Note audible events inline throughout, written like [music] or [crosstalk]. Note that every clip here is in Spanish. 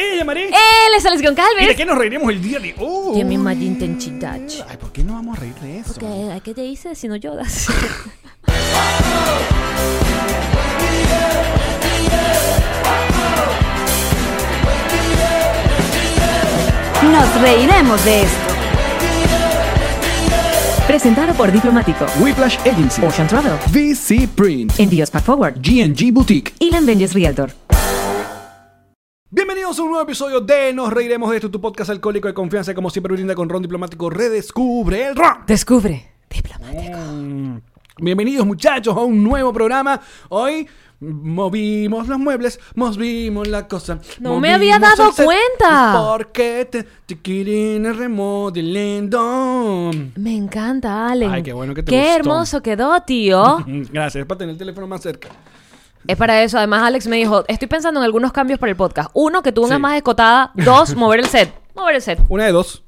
¡Ella, María! Él es Alex ¿Y de Goncalves. qué nos reiremos el día de hoy? Tiene más intensidad. Ay, ¿por qué no vamos a reír de eso? ¿Qué, ¿Qué te dice si no lloras? [laughs] Nos reiremos de esto. Presentado por Diplomático, Whiplash Agency, Ocean Travel, VC Print, Envíos Pack Forward G&G Boutique. y Vengeance Realtor. Bienvenidos a un nuevo episodio de Nos Reiremos de esto, tu podcast alcohólico de confianza, como siempre brinda con Ron Diplomático, redescubre el ron. Descubre. Diplomático. Mm. Bienvenidos muchachos a un nuevo programa. Hoy movimos los muebles, movimos la cosa. No me había dado cuenta. Porque te, te remodelando. Me encanta, Allen. Ay, qué bueno que te Qué gustó. hermoso quedó, tío. [laughs] Gracias, para tener el teléfono más cerca. Es para eso. Además, Alex me dijo, estoy pensando en algunos cambios para el podcast. Uno, que tú una Sí. más escotada. Dos, [laughs] mover el set. Mover el set. Una de dos.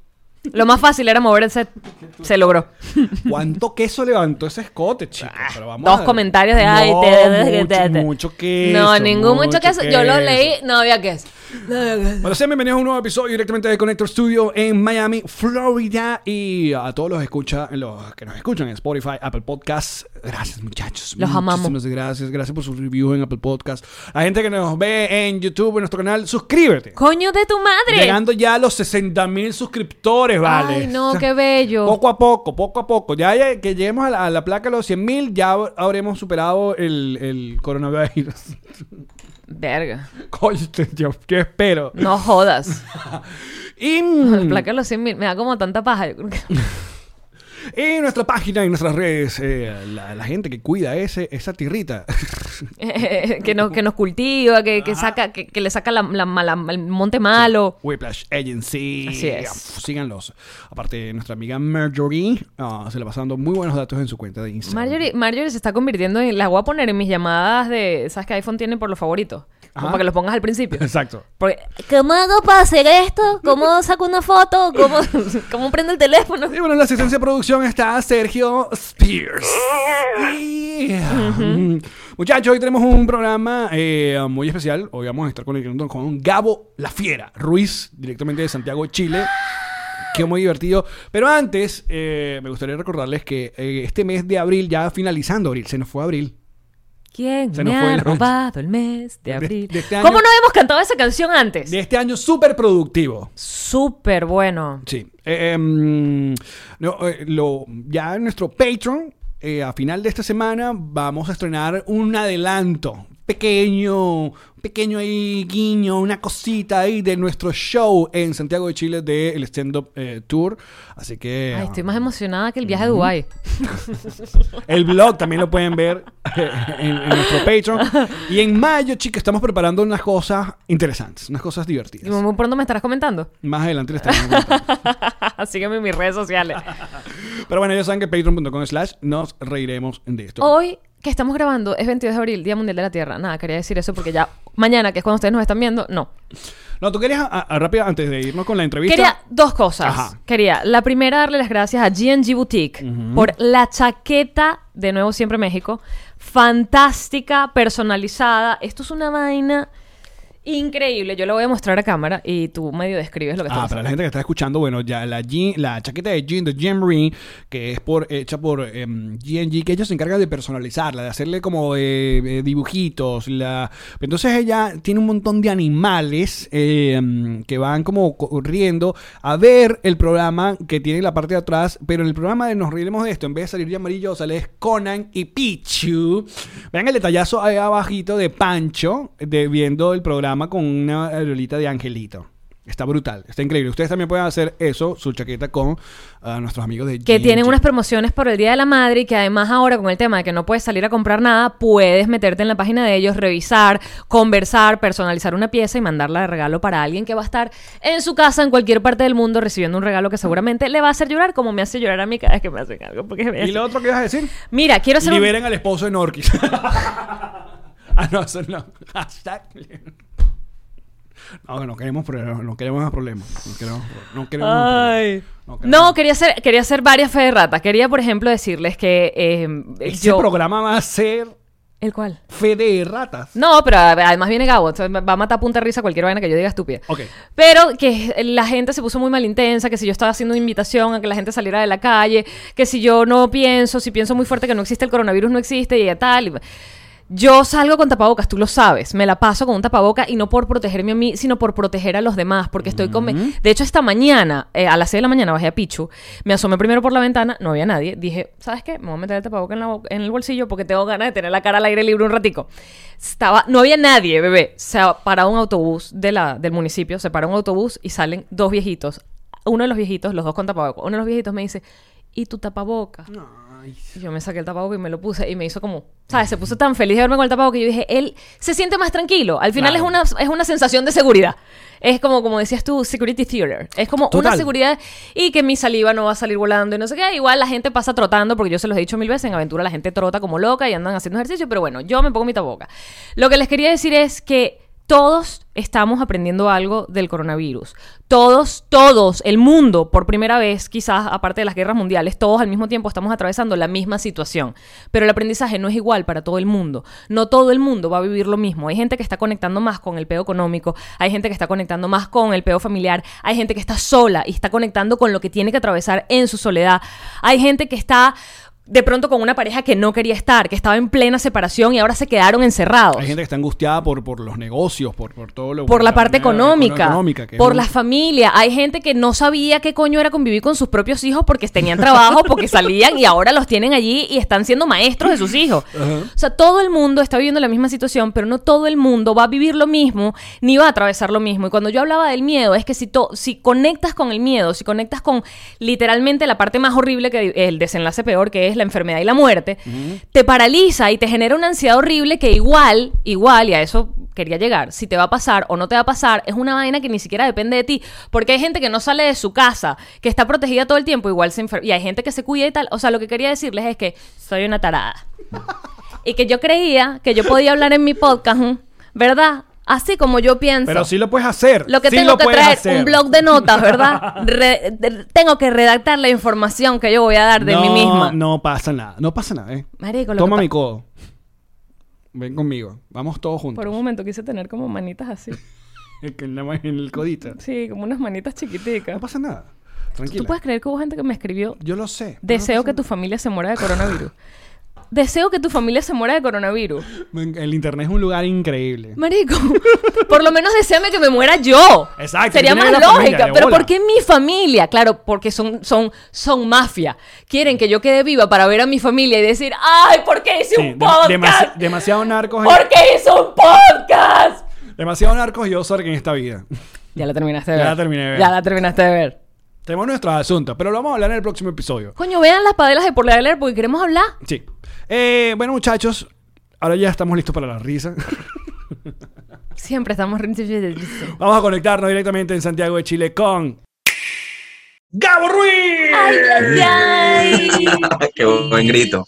Lo más fácil era mover el set. Se logró. ¿Cuánto queso levantó ese escote, chicos? Pero vamos Dos a- comentarios de ay, No, te- te- mucho, te- te- mucho queso. No, ningún mucho queso. Yo lo leí, no había queso. Bueno, sean bienvenidos a un nuevo episodio directamente de Connector Studio en Miami, Florida. Y a todos los, escucha, los que nos escuchan en Spotify, Apple Podcasts. Gracias, muchachos. Los amamos. Muchísimas gracias. Gracias por sus reviews en Apple Podcasts. A gente que nos ve en YouTube, en nuestro canal, suscríbete. Coño de tu madre. Llegando ya a los 60 mil suscriptores, ¿vale? Ay, no, O sea, qué bello. Poco a poco, poco a poco. Ya, ya que lleguemos a la, a la placa de los 100 mil, ya habremos superado el, el coronavirus. [laughs] Verga. Coño, yo, yo espero. No jodas. [laughs] Y, [laughs] La placa los 100 mil me da como tanta paja. Yo creo que- [laughs] y nuestra página y nuestras redes, eh, la, la gente que cuida ese, esa tierrita. [laughs] que, nos, que nos cultiva, que, que saca, que, que le saca la, la- la- el monte malo. Whiplash Agency. Así es. Síganlos. Aparte, nuestra amiga Marjorie ah, se le va dando muy buenos datos en su cuenta de Instagram. Marjorie, Marjorie se está convirtiendo en. La voy a poner en mis llamadas de. ¿Sabes que iPhone tiene por los favoritos? Como para que los pongas al principio. Exacto. Porque, ¿Cómo hago para hacer esto? ¿Cómo saco una foto? ¿Cómo, [laughs] cómo prendo el teléfono? Y bueno, en la asistencia de producción está Sergio Spears. Muchachos, hoy tenemos un programa eh, muy especial. Hoy vamos a estar conectando con Gabo La Fiera Ruiz, directamente de Santiago, Chile. Qué muy divertido. Pero antes, eh, me gustaría recordarles que eh, este mes de abril, ya finalizando abril, se nos fue abril. ¿Quién Se me fue ha la- robado el mes de De- abril? de este año- ¿Cómo no hemos cantado esa canción antes? De este año súper productivo. Súper bueno. Sí. Eh, em, no, eh, lo, ya en nuestro Patreon, eh, a final de esta semana, vamos a estrenar un adelanto pequeño, pequeño ahí guiño, una cosita ahí de nuestro show en Santiago de Chile del Stand Up eh, Tour. Así que Ay, estoy más emocionada que el viaje a Dubái. [laughs] el blog también lo pueden ver eh, en, en nuestro Patreon. Y en mayo, chicos, estamos preparando unas cosas interesantes, unas cosas Y divertidas. muy pronto me estarás comentando. Más adelante les contando. [laughs] Sígueme en mis redes sociales. Pero bueno, ya saben que patreon.com slash nos reiremos de esto. Hoy que estamos grabando es 22 de abril, Día Mundial de la Tierra. Nada, quería decir eso porque ya mañana, que es cuando ustedes nos están viendo, no. No, tú querías, a- a- rápido, antes de irnos con la entrevista. Quería dos cosas. Ajá. Quería, la primera, darle las gracias a GNG Boutique por la chaqueta, de nuevo siempre México, fantástica, personalizada. Esto es una vaina increíble. Yo lo voy a mostrar a cámara y tú medio describes lo que Ah, está para la gente que está escuchando, bueno, ya la, Jean- la chaqueta de jean de Jean-Marie, que es por, hecha por GNG, que ellos se encargan de personalizarla, de hacerle como eh, eh, dibujitos. La... Entonces ella tiene un montón de animales em, que van como corriendo a ver el programa que tiene la parte de atrás, pero en el programa de Nos Reiremos de esto, en vez de salir ya amarillo, sale Conan y Pichu. Vean el detallazo ahí abajito de Pancho, de, viendo el programa con una aerolita de Angelito. Está brutal, está increíble. Ustedes también pueden hacer eso, su chaqueta con ah, nuestros amigos de Que tienen unas promociones por el Día de la Madre y que además ahora con el tema de que no puedes salir a comprar nada, puedes meterte en la página de ellos, revisar, conversar, personalizar una pieza y mandarla de regalo para alguien que va a estar en su casa en cualquier parte del mundo recibiendo un regalo que seguramente le va a hacer llorar como me hace llorar a mí cada vez que me hacen algo. Porque me ¿Y lo otro que ibas a decir? Mira, quiero hacer un- Liberen al esposo de Norquis. [laughs] ah, no, eso no. [laughs] Hashtag. No, no queremos problemas, no queremos más problemas. No queremos, no queremos más problemas. Ay. No, queremos- No, quería hacer, quería hacer varias fe de rata. Quería, por ejemplo, decirles que eh, Ese yo... programa va a ser ¿El cuál? fe de ratas. No, pero además viene Gabo, entonces va a matar a punta de risa cualquier vaina que yo diga estúpida. Ok. Pero que la gente se puso muy mal intensa, que si yo estaba haciendo una invitación a que la gente saliera de la calle, que si yo no pienso, si pienso muy fuerte que no existe el coronavirus, no existe y tal. y- Yo salgo con tapabocas, tú lo sabes, me la paso con un tapaboca y no por protegerme a mí, sino por proteger a los demás, porque estoy con... De hecho, esta mañana, eh, a las 6 de la mañana, bajé a Pichu, me asomé primero por la ventana, no había nadie, dije, ¿sabes qué? Me voy a meter el tapaboca en, la bo- en el bolsillo porque tengo ganas de tener la cara al aire libre un ratico. Estaba, no había nadie, bebé. Se parado un autobús de la, del municipio, se para un autobús y salen dos viejitos. Uno de los viejitos, los dos con tapabocas, uno de los viejitos me dice, ¿y tu tapaboca? Y yo me saqué el tapabocas y me lo puse y me hizo como, ¿sabes? Se puso tan feliz de verme con el tapabocas que yo dije, él se siente más tranquilo. Al final Claro. es, una, es una sensación de seguridad. Es como, como decías tú, security theater. Es como una seguridad y que mi saliva no va a salir volando y no sé qué. Igual la gente pasa trotando, porque yo se los he dicho mil veces, en aventura la gente trota como loca y andan haciendo ejercicio, pero bueno, yo me pongo mi tapaboca. Lo que les quería decir es que todos estamos aprendiendo algo del coronavirus. Todos, todos, el mundo, por primera vez, quizás aparte de las guerras mundiales, todos al mismo tiempo estamos atravesando la misma situación. Pero el aprendizaje no es igual para todo el mundo. No todo el mundo va a vivir lo mismo. Hay gente que está conectando más con el peo económico, hay gente que está conectando más con el peo familiar, hay gente que está sola y está conectando con lo que tiene que atravesar en su soledad. Hay gente que está de pronto con una pareja que no quería estar, que estaba en plena separación y ahora se quedaron encerrados Hay gente que está angustiada por, por los negocios, por, por todo lo por la parte económica, por un- la familia. Hay gente que no sabía qué coño era convivir con sus propios hijos porque tenían trabajo, porque salían y ahora los tienen allí y están siendo maestros de sus hijos. [laughs] O sea, todo el mundo está viviendo la misma situación, pero no todo el mundo va a vivir lo mismo ni va a atravesar lo mismo. Y cuando yo hablaba del miedo, es que si, to- si conectas con el miedo, si conectas con literalmente la parte más horrible que el desenlace peor, que es la enfermedad y la muerte, te paraliza y te genera una ansiedad horrible que igual, igual, y a eso quería llegar, si te va a pasar o no te va a pasar, es una vaina que ni siquiera depende de ti, porque hay gente que no sale de su casa, que está protegida todo el tiempo, igual se enferma, y hay gente que se cuida y tal, o sea, lo que quería decirles es que soy una tarada. [laughs] y que yo creía que yo podía hablar en mi podcast. ¿verdad? Así como yo pienso. Pero sí lo puedes hacer. Lo que sí tengo lo que traer, hacer. un blog de notas, ¿verdad? [laughs] Re- de- tengo que redactar la información que yo voy a dar de mí No, misma. No pasa nada. No pasa nada, ¿eh? Marico, lo Toma mi codo. Ven conmigo. Vamos todos juntos. Por un momento quise tener como manitas así. [laughs] Que nada más en el codito. Sí, como unas manitas chiquiticas. No pasa nada. Tranquila. ¿Tú puedes creer que hubo gente que me escribió? Yo lo sé. Deseo que tu familia se muera de coronavirus. [laughs] Deseo que tu familia se muera de coronavirus. [laughs] El internet es un lugar increíble. Marico, [laughs] por lo menos deseame que me muera yo. Exacto, Sería más familia, lógica. Pero bola. ¿por qué mi familia? Claro, porque son, son, son mafia. Quieren que yo quede viva para ver a mi familia y decir, ¡ay, ¿por qué hice Sí, un podcast? demasi- demasiado narcos. ¿Por qué hice un podcast? Demasiado narcos y Ozark en esta vida. Ya la terminaste de Ya ver. la terminé de ver. Ya la terminaste de ver. Tenemos nuestros asuntos, pero lo vamos a hablar en el próximo episodio. Coño, vean las padelas de por leer porque queremos hablar. Sí. Eh, bueno, muchachos, ahora ya estamos listos para la risa. Siempre estamos... Vamos a conectarnos directamente en Santiago de Chile con. ¡Gabo Ruiz! ¡Ay, ay, ay! [laughs] Qué buen grito.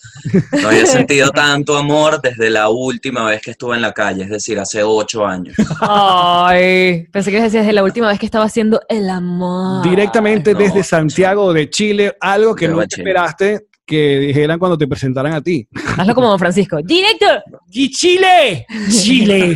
No había sentido tanto amor desde la última vez que estuve en la calle, es decir, hace ocho años. Ay, pensé que decías desde la última vez que estaba haciendo el amor. Directamente no, desde Santiago de Chile, algo que no Chile. esperaste que dijeran cuando te presentaran a ti. Hazlo como Don Francisco. ¡Director! ¡Y Chile! ¡Chile!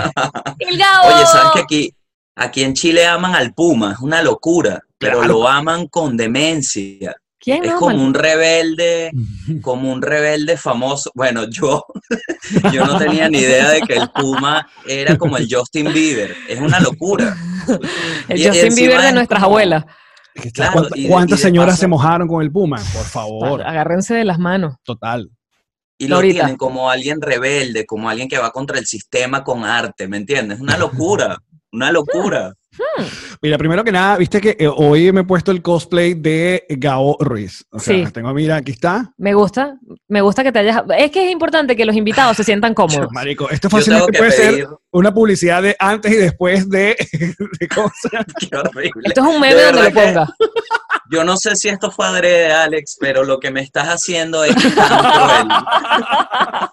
¡El Gabo! Oye, ¿sabes que aquí, aquí en Chile aman al Puma? Es una locura, pero Claro. lo aman con demencia. ¿Quién Es no? como un rebelde, [laughs] como un rebelde famoso. Bueno, yo, [laughs] yo no tenía ni idea de que el Puma era como el Justin Bieber. Es una locura. [laughs] El y- Justin Bieber de es nuestras como- abuelas. Claro, ¿Cuántas, y de- cuántas y de señoras paso- se mojaron con el Puma? Por favor. Agárrense de las manos. Total. Y lo Ahorita. tienen como alguien rebelde, como alguien que va contra el sistema con arte, ¿me entiendes? Una locura, una locura. Mira, primero que nada, viste que eh, hoy me he puesto el cosplay de Gao Ruiz. O sea, Sí. tengo, mira, aquí está. Me gusta, me gusta que te hayas... Es que es importante que los invitados se sientan cómodos. Marico, esto fácilmente que puede pedir, ser una publicidad de antes y después de, [laughs] de ¿cómo se llama? [laughs] qué horrible. Esto es un De meme donde lo que ponga. Yo no sé si esto fue adrede, Alex, pero lo que me estás haciendo es tan cruel. [laughs]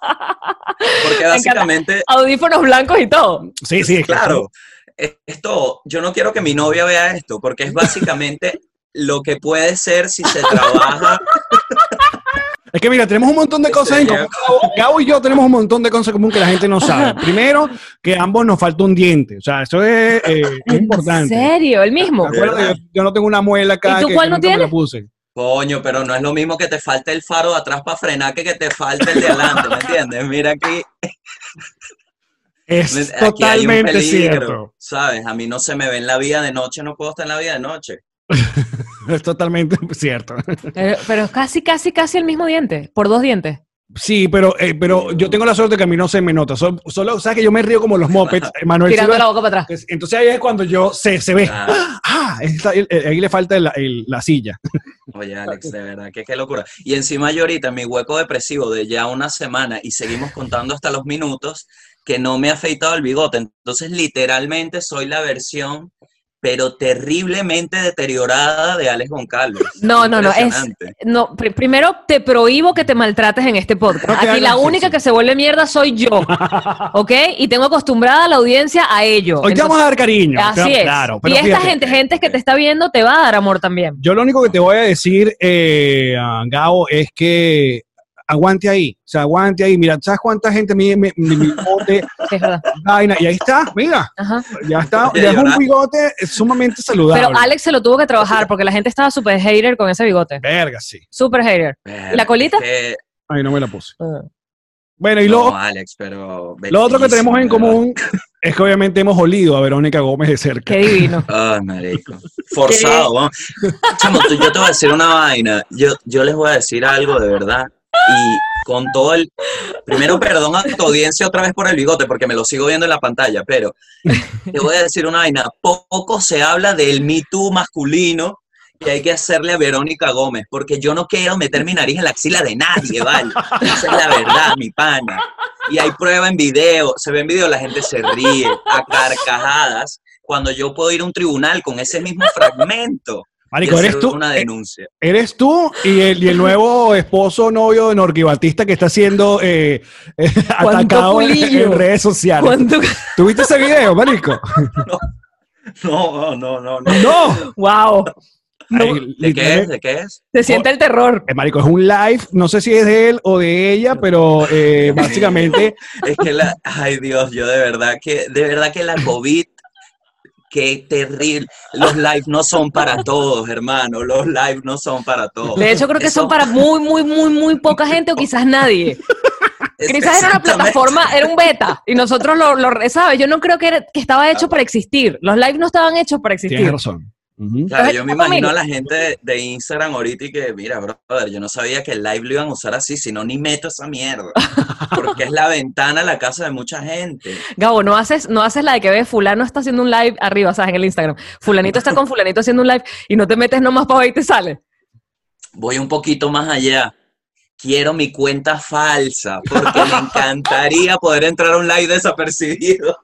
Porque básicamente, Audífonos blancos y todo. Sí, sí, que claro, esto, yo no quiero que mi novia vea esto, porque es básicamente lo que puede ser si se trabaja. Es que mira, tenemos un montón de cosas en común. Gabo, y yo tenemos un montón de cosas en común que la gente no sabe. Primero, que ambos nos falta un diente. O sea, eso es, eh, es ¿En importante. serio? ¿El mismo? Yo, yo no tengo una muela acá. ¿Y tú que- cuál no me la tienes? puse. Coño, pero no es lo mismo que te falte el faro de atrás para frenar que que te falte el de adelante, ¿me entiendes? Mira aquí, Es aquí hay un totalmente peligro, cierto. ¿sabes? A mí no se me ve en la vida de noche, no puedo estar en la vida de noche. [laughs] Es totalmente [laughs] cierto. Pero, pero es casi, casi, casi el mismo diente. Por dos dientes. Sí, pero, eh, pero yo tengo la suerte que a mí no se me nota. Solo, solo sabes que yo me río como los mopeds. [laughs] Manuel Tirando Silva- la boca para atrás. Entonces ahí es cuando yo se, se ve. Ah. [gasps] Ah, está- el- el- ahí le falta el- el- la silla. Oye, Alex, de verdad, que qué locura. Y encima yo ahorita en mi hueco depresivo de ya una semana y seguimos contando hasta los minutos que no me ha afeitado el bigote. Entonces, literalmente soy la versión, pero terriblemente deteriorada de Alex Goncalves. [laughs] No, no, no, es-. No, pri- primero te prohíbo que te maltrates en este podcast. No Aquí la única eso. que se vuelve mierda soy yo. [laughs] ¿Ok? Y tengo acostumbrada a la audiencia a ello. Hoy te vamos a dar cariño. Así Claro, es. Claro, y esta fíjate, gente, gente que te está viendo, te va a dar amor también. Yo lo único que te voy a decir, eh, es que aguante ahí. O sea, aguante ahí. Mira, ¿sabes cuánta gente me, me, mi bigote, [laughs] Es verdad. vaina? Y ahí está, mira. Ajá. Ya está. Ya es un bigote sumamente saludable. Pero Alex se lo tuvo que trabajar porque la gente estaba súper hater con ese bigote. Verga, sí. Súper hater. ¿Y la colita? Que- Ay, no me la puse. Ah. Bueno, y no, lo, Alex, pero... lo otro que tenemos en común es que obviamente hemos olido a Verónica Gómez de cerca. Qué divino. Ay, [laughs] marico. Forzado, vamos. Chamo, tú- yo te voy a decir una vaina. Yo, yo les voy a decir algo de verdad. Y con todo el. Primero, perdón a tu audiencia otra vez por el bigote, porque me lo sigo viendo en la pantalla, pero te voy a decir una vaina. Poco se habla del Me Too masculino que hay que hacerle a Verónica Gómez, porque yo no quiero meter mi nariz en la axila de nadie, ¿vale? Esa es la verdad, mi pana. Y hay prueba en video, se ve en video, la gente se ríe a carcajadas cuando yo puedo ir a un tribunal con ese mismo fragmento. Marico, eres tú, Una eh, denuncia. eres tú y el, y el nuevo esposo novio de Norqui Batista que está siendo eh, eh, [laughs] ¿Cuánto atacado en, redes sociales. ¿Cuánto- [laughs] ¿Tuviste ese video, marico? [laughs] No, no, no, no. ¡No! ¡Wow! Ay, ¿De qué es? ¿De qué es? Se siente el terror. Eh, marico, es un live, no sé si es de él o de ella, pero eh, básicamente Es que la, ay Dios, yo de verdad que, de verdad que la COVID, qué terrible. Los live no son para todos, hermano. Los live no son para todos. De hecho, creo que Eso- son para muy, muy, muy, muy poca gente o quizás nadie. Quizás era una plataforma, era un beta y nosotros lo, lo ¿sabes? Yo no creo que, era- que estaba hecho para existir. Los live no estaban hechos para tienes existir. Claro, yo me ¿cómo imagino a la gente de, de Instagram ahorita y que, mira, brother, yo no sabía que el live lo iban a usar así, si no, ni meto esa mierda. [laughs] Porque es la ventana a la casa de mucha gente. Gabo, no haces, no haces la de que ves fulano está haciendo un live arriba, ¿sabes? En el Instagram. Fulanito está con fulanito haciendo un live y no te metes nomás para ver y te sale. Voy un poquito más allá. Quiero mi cuenta falsa, porque me [laughs] encantaría poder entrar a un live desapercibido.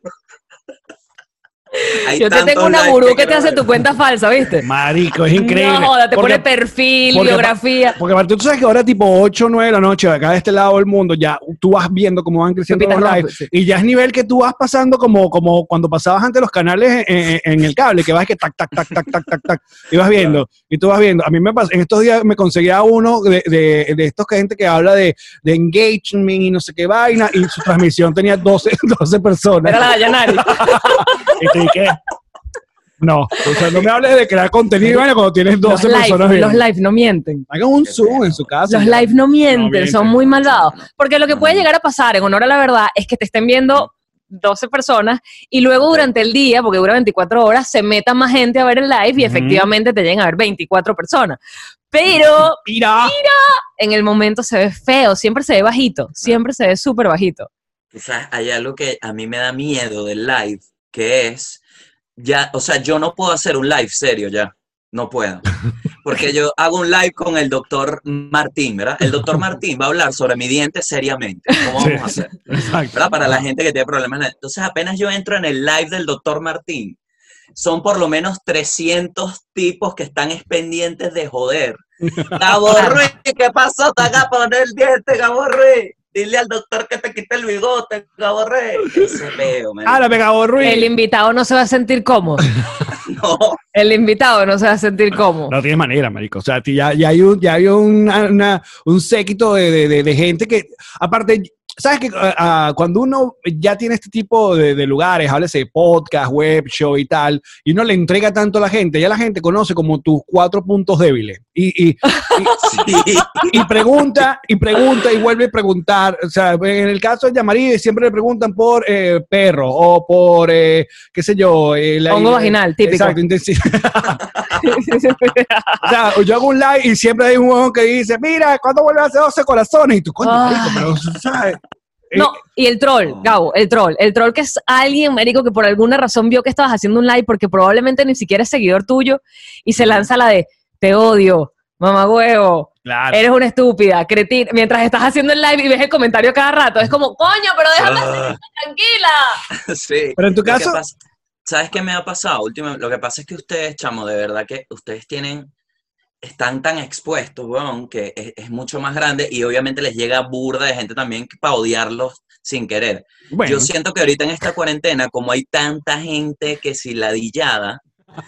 Hay Yo te tengo una gurú que te hace tu cuenta falsa, ¿viste? Marico, es increíble. No, joda, te Porque- pone perfil, porque- biografía. Porque aparte tú sabes que ahora tipo 8 o 9 de la noche, acá de este lado del mundo, ya tú vas viendo cómo van creciendo los lives. sí. Y ya es nivel que tú vas pasando como, como cuando pasabas antes los canales en, en- en el cable, que vas que tac, tac, tac, tac, tac, tac, tac. Y vas viendo, y tú vas viendo. A mí me pasó, en estos días me conseguía uno de, de, de estos que gente que habla de, de engagement y no sé qué vaina, y su transmisión tenía 12, 12 [laughs] personas. Era la Dayanari. [laughs] Y te dije, no, o sea, no me hables de crear contenido cuando tienes 12 los, personas live, los live no mienten. Hagan un zoom en su casa. Los ya. live no mienten, No mienten. son muy malvados. Porque lo que puede llegar a pasar, en honor a la verdad, es que te estén viendo 12 personas y luego durante el día, porque dura 24 horas, se meta más gente a ver el live y efectivamente te lleguen a ver 24 personas. Pero Mira. en el momento se ve feo, siempre se ve bajito, siempre se ve súper bajito. Quizás hay algo que a mí me da miedo del live, que es ya, o sea, yo no puedo hacer un live serio ya. No puedo. Porque yo hago un live con el doctor Martín, ¿verdad? El doctor Martín va a hablar sobre mi diente seriamente. ¿Cómo vamos a hacer? Exacto. ¿verdad? Para la gente que tiene problemas. Entonces, apenas yo entro en el live del doctor Martín, son por lo menos 300 tipos que están pendientes de joder. [laughs] Gabo Ruiz, ¿qué pasó? Te haga poner el diente, Gabo Ruiz. Dile al doctor que te quite el bigote, Gabo Ruiz. [laughs] Ese man. Ah, Pegado Ruiz. El invitado no se va a sentir cómodo. [laughs] No, El invitado no se va a ser cómodo. No tienes manera, marico. O sea, ya, ya hay un, ya hay una- una- un séquito de, de- de- de gente que, aparte, sabes que ah, ah, cuando uno ya tiene este tipo de, de lugares, háblese de podcast, web, show y tal, y uno le entrega tanto a la gente, ya la gente conoce como tus cuatro puntos débiles. Y, y, [laughs] sí. y pregunta, y pregunta, y vuelve a preguntar. O sea, en el caso de Yamari, siempre le preguntan por eh, perro o por, eh, qué sé yo. eh, la- Hongo vaginal, típico. Exacto, intensi- [laughs] [laughs] O sea, yo hago un live y siempre hay un huevón que dice, mira, ¿cuándo vuelve a hacer 12 corazones? Y tú, coño, marico, pero, ¿sabes? Eh, No, y el troll, Gabo, el troll. El troll que es alguien, marico, que por alguna razón vio que estabas haciendo un live porque probablemente ni siquiera es seguidor tuyo y se lanza la de te odio, mamá huevo, claro. eres una estúpida, cretina. Mientras estás haciendo el live y ves el comentario cada rato, es como, coño, pero déjame ser tranquila. [laughs] Sí. Pero en tu que caso, pasa- ¿Sabes qué me ha pasado? Último, lo que pasa es que ustedes, chamo, de verdad que ustedes tienen, están tan expuestos, weón, que es, es mucho más grande y obviamente les llega burda de gente también para odiarlos sin querer. bueno, Yo siento que ahorita en esta cuarentena, como hay tanta gente que si ladillada,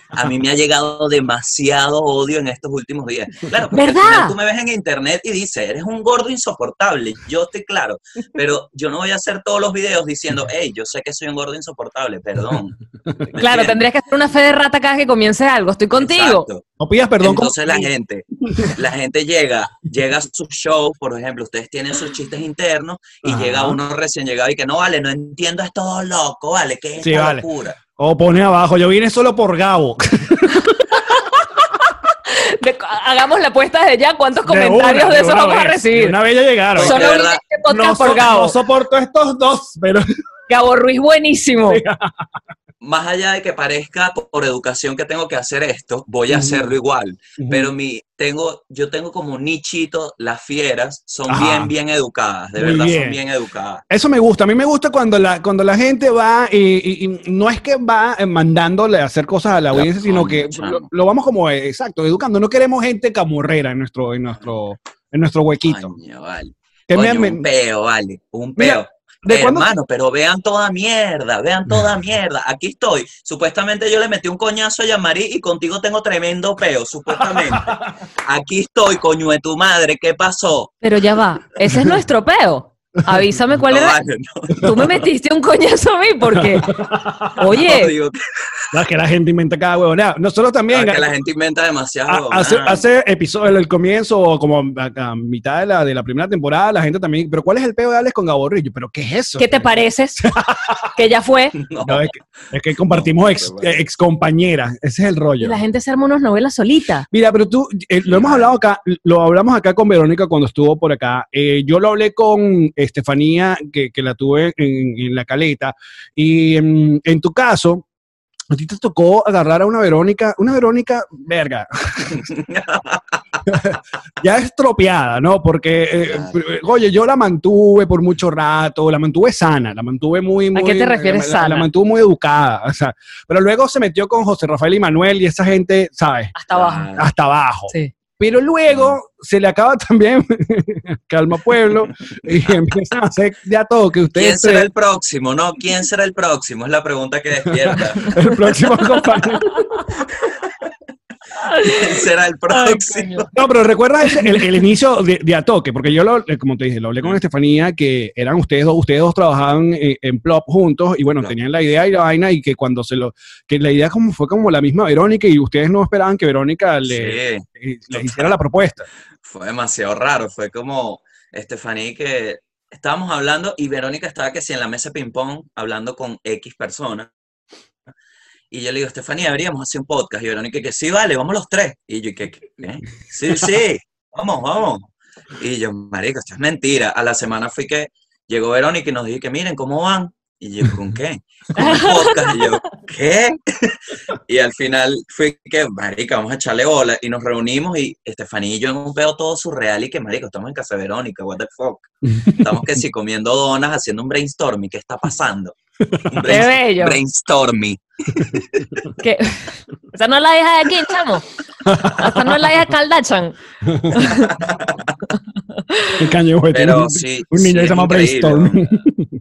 a mí me ha llegado demasiado odio en estos últimos días. Claro, porque al ¿Verdad? final tú me ves en internet y dices, eres un gordo insoportable, yo estoy claro, pero yo no voy a hacer todos los videos diciendo, hey, yo sé que soy un gordo insoportable, perdón. ¿Me Claro, entiendes? tendrías que hacer una fe de rata cada que comience algo. Estoy contigo. Exacto. no pidas perdón. Entonces la [laughs] gente, la gente llega, llega a su show, por ejemplo, ustedes tienen sus chistes internos y Ajá. llega uno recién llegado y que no vale, no entiendo, es todo loco, vale, ¿qué es Sí, esta vale. locura? O pone abajo, yo vine solo por Gabo. De- hagamos la apuesta desde ya. ¿Cuántos De comentarios una, de eso vamos a recibir? De Una vez ya llegaron. Solo- de este podcast no, por so- Gabo. no soporto estos dos, pero Gabo Ruiz, buenísimo. [laughs] Más allá de que parezca por, educación que tengo que hacer esto, voy a hacerlo igual. Pero mi, tengo, yo tengo como un nichito, las fieras son Ajá. bien, bien educadas, de Muy verdad bien. son bien educadas. Eso me gusta. A mí me gusta cuando la, cuando la gente va y, y- y no es que va eh, mandándole a hacer cosas a la La audiencia, sino que lo, lo vamos como, eh, exacto, educando. No queremos gente camorrera en nuestro, en nuestro, en nuestro huequito. Coño, vale. Que me- Coño, me- un peo, vale, un Mira, peo. ¿De cuándo- Hermano, pero vean toda mierda, vean toda mierda. Aquí estoy. Supuestamente yo le metí un coñazo a Yamari y contigo tengo tremendo peo, supuestamente. [laughs] Aquí estoy, coño de tu madre, ¿qué pasó? Pero ya va. Ese es nuestro peo. Avísame cuál No, era. vale, no, Tú me metiste un coñazo a mí porque. [laughs] no, Oye, digo que, No, es que la gente inventa cada huevonada. Nosotros también. que la gente inventa demasiado. a- hace, hace episodio, el comienzo, o como a, a mitad de la, de la primera temporada, la gente también. Pero ¿cuál es el peo de Alex con Gaborrillo? ¿Pero qué es eso? ¿qué te pareces? [laughs] que ya fue. Es, que, es que compartimos No, ex, ex compañeras. Ese es el Y rollo. la gente se arma unas novelas solita. Mira, pero tú, eh, lo hemos hablado acá, lo hablamos acá con Verónica cuando estuvo por acá. Eh, yo lo hablé con Estefanía, que, que la tuve en, en la caleta. Y en, en tu caso, a ti te tocó agarrar a una Verónica, una Verónica, verga. [laughs] ya estropeada, ¿no? Porque, eh, oye, yo la mantuve por mucho rato, la mantuve sana, la mantuve muy, muy qué te refieres la- la- La, sana? mantuve muy educada, o sea, pero luego se metió con José Rafael y Manuel y esa gente, ¿sabes? Hasta abajo. Hasta abajo. Sí. Pero luego se le acaba también [laughs] Calma Pueblo y [laughs] empiezan a hacer ya todo que ¿Quién ustedes será tres- el próximo? No, ¿quién será el próximo? Es la pregunta que despierta. [laughs] el próximo compañero. ¿Quién será el próximo? No, pero recuerda el, el inicio de, de Atoque, porque yo, lo, eh, como te dije, lo hablé con Estefanía, que eran ustedes dos, ustedes dos trabajaban en, en Plop juntos y bueno, tenían la idea y la vaina y que cuando se lo, que la idea como fue como la misma Verónica y ustedes no esperaban que Verónica le, Sí. eh, hiciera la propuesta. Fue demasiado raro, fue como Estefanía que estábamos hablando y Verónica estaba que sí en la mesa de ping-pong hablando con X personas. Y yo le digo, Estefanía, deberíamos hacer un podcast. Y Verónica que sí, vale, vamos los tres. Y yo, qué? ¿Qué? Sí, sí, vamos, vamos. Y yo, marico, esto es mentira. A la semana fui que llegó Verónica y nos dijo que miren cómo van. Y yo, ¿con qué? Con un podcast. Y yo, ¿qué? Y al final fui que, marica, vamos a echarle bola. Y nos reunimos y Estefanía y yo en un pedo todo surreal y que, marica, estamos en casa de Verónica, what the fuck. Estamos que sí, comiendo donas, haciendo un brainstorming. ¿Qué está pasando? Qué bello. brainstorming. ¿Qué? [laughs] Esa no es la hija de aquí, chamo. Esa no es la hija de Kardashian. [laughs] West tiene Pero un, sí, un niño sí, que se llama increíble. Brainstorm.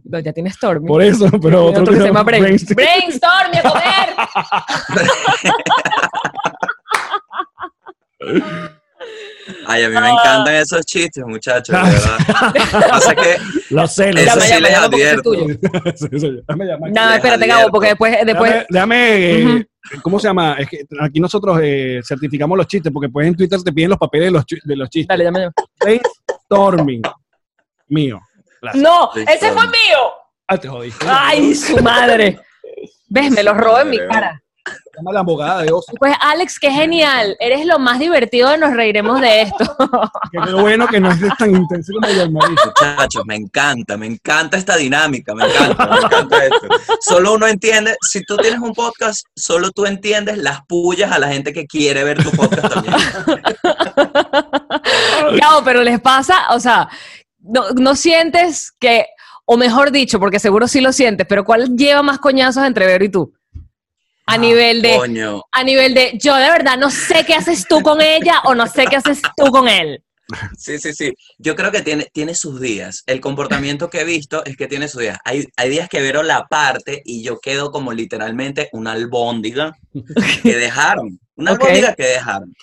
No, ya tiene Stormy. Por eso, pero otro, otro que se llama Brain. Brainstorm. Brainstorm, a comer. [laughs] Ay, a mí me encantan esos chistes, muchachos, de verdad. [laughs] Pasa que Lo sé, lo Eso Llama, sí les llama porque es advierto. [laughs] No, espérate, Gabo, porque después, después Déjame, déjame, eh, ¿cómo se llama? Es que aquí nosotros eh, certificamos los chistes, porque pues en Twitter te piden los papeles de los, de los chistes. Dale, llama. Brainstorming. Mío. Gracias. No, ese fue mío. Ah, te jodiste. Ay, su madre. ¿Ves? Me los robó en mi cara. Llama la abogada de Oso. Pues Alex, qué genial. Eres lo más divertido de nos reiremos de esto. [laughs] Que lo bueno que no es tan intenso como el Mauricio. Muchachos, me encanta, me encanta esta dinámica, me encanta, me encanta esto. Solo uno entiende, si tú tienes un podcast, solo tú entiendes las pullas a la gente que quiere ver tu podcast también. [laughs] Gabo, pero les pasa, o sea, no, no sientes que, o mejor dicho, porque seguro sí lo sientes, pero ¿cuál lleva más coñazos entre Vero y tú? A nivel de, Coño, a nivel de, yo de verdad no sé qué haces tú con ella o no sé qué haces tú con él. sí, sí, sí. Yo creo que tiene, tiene sus días. El comportamiento que he visto es que tiene sus días. Hay, hay días que Vero la parte y yo quedo como literalmente una albóndiga que dejaron. Una albóndiga que dejaron.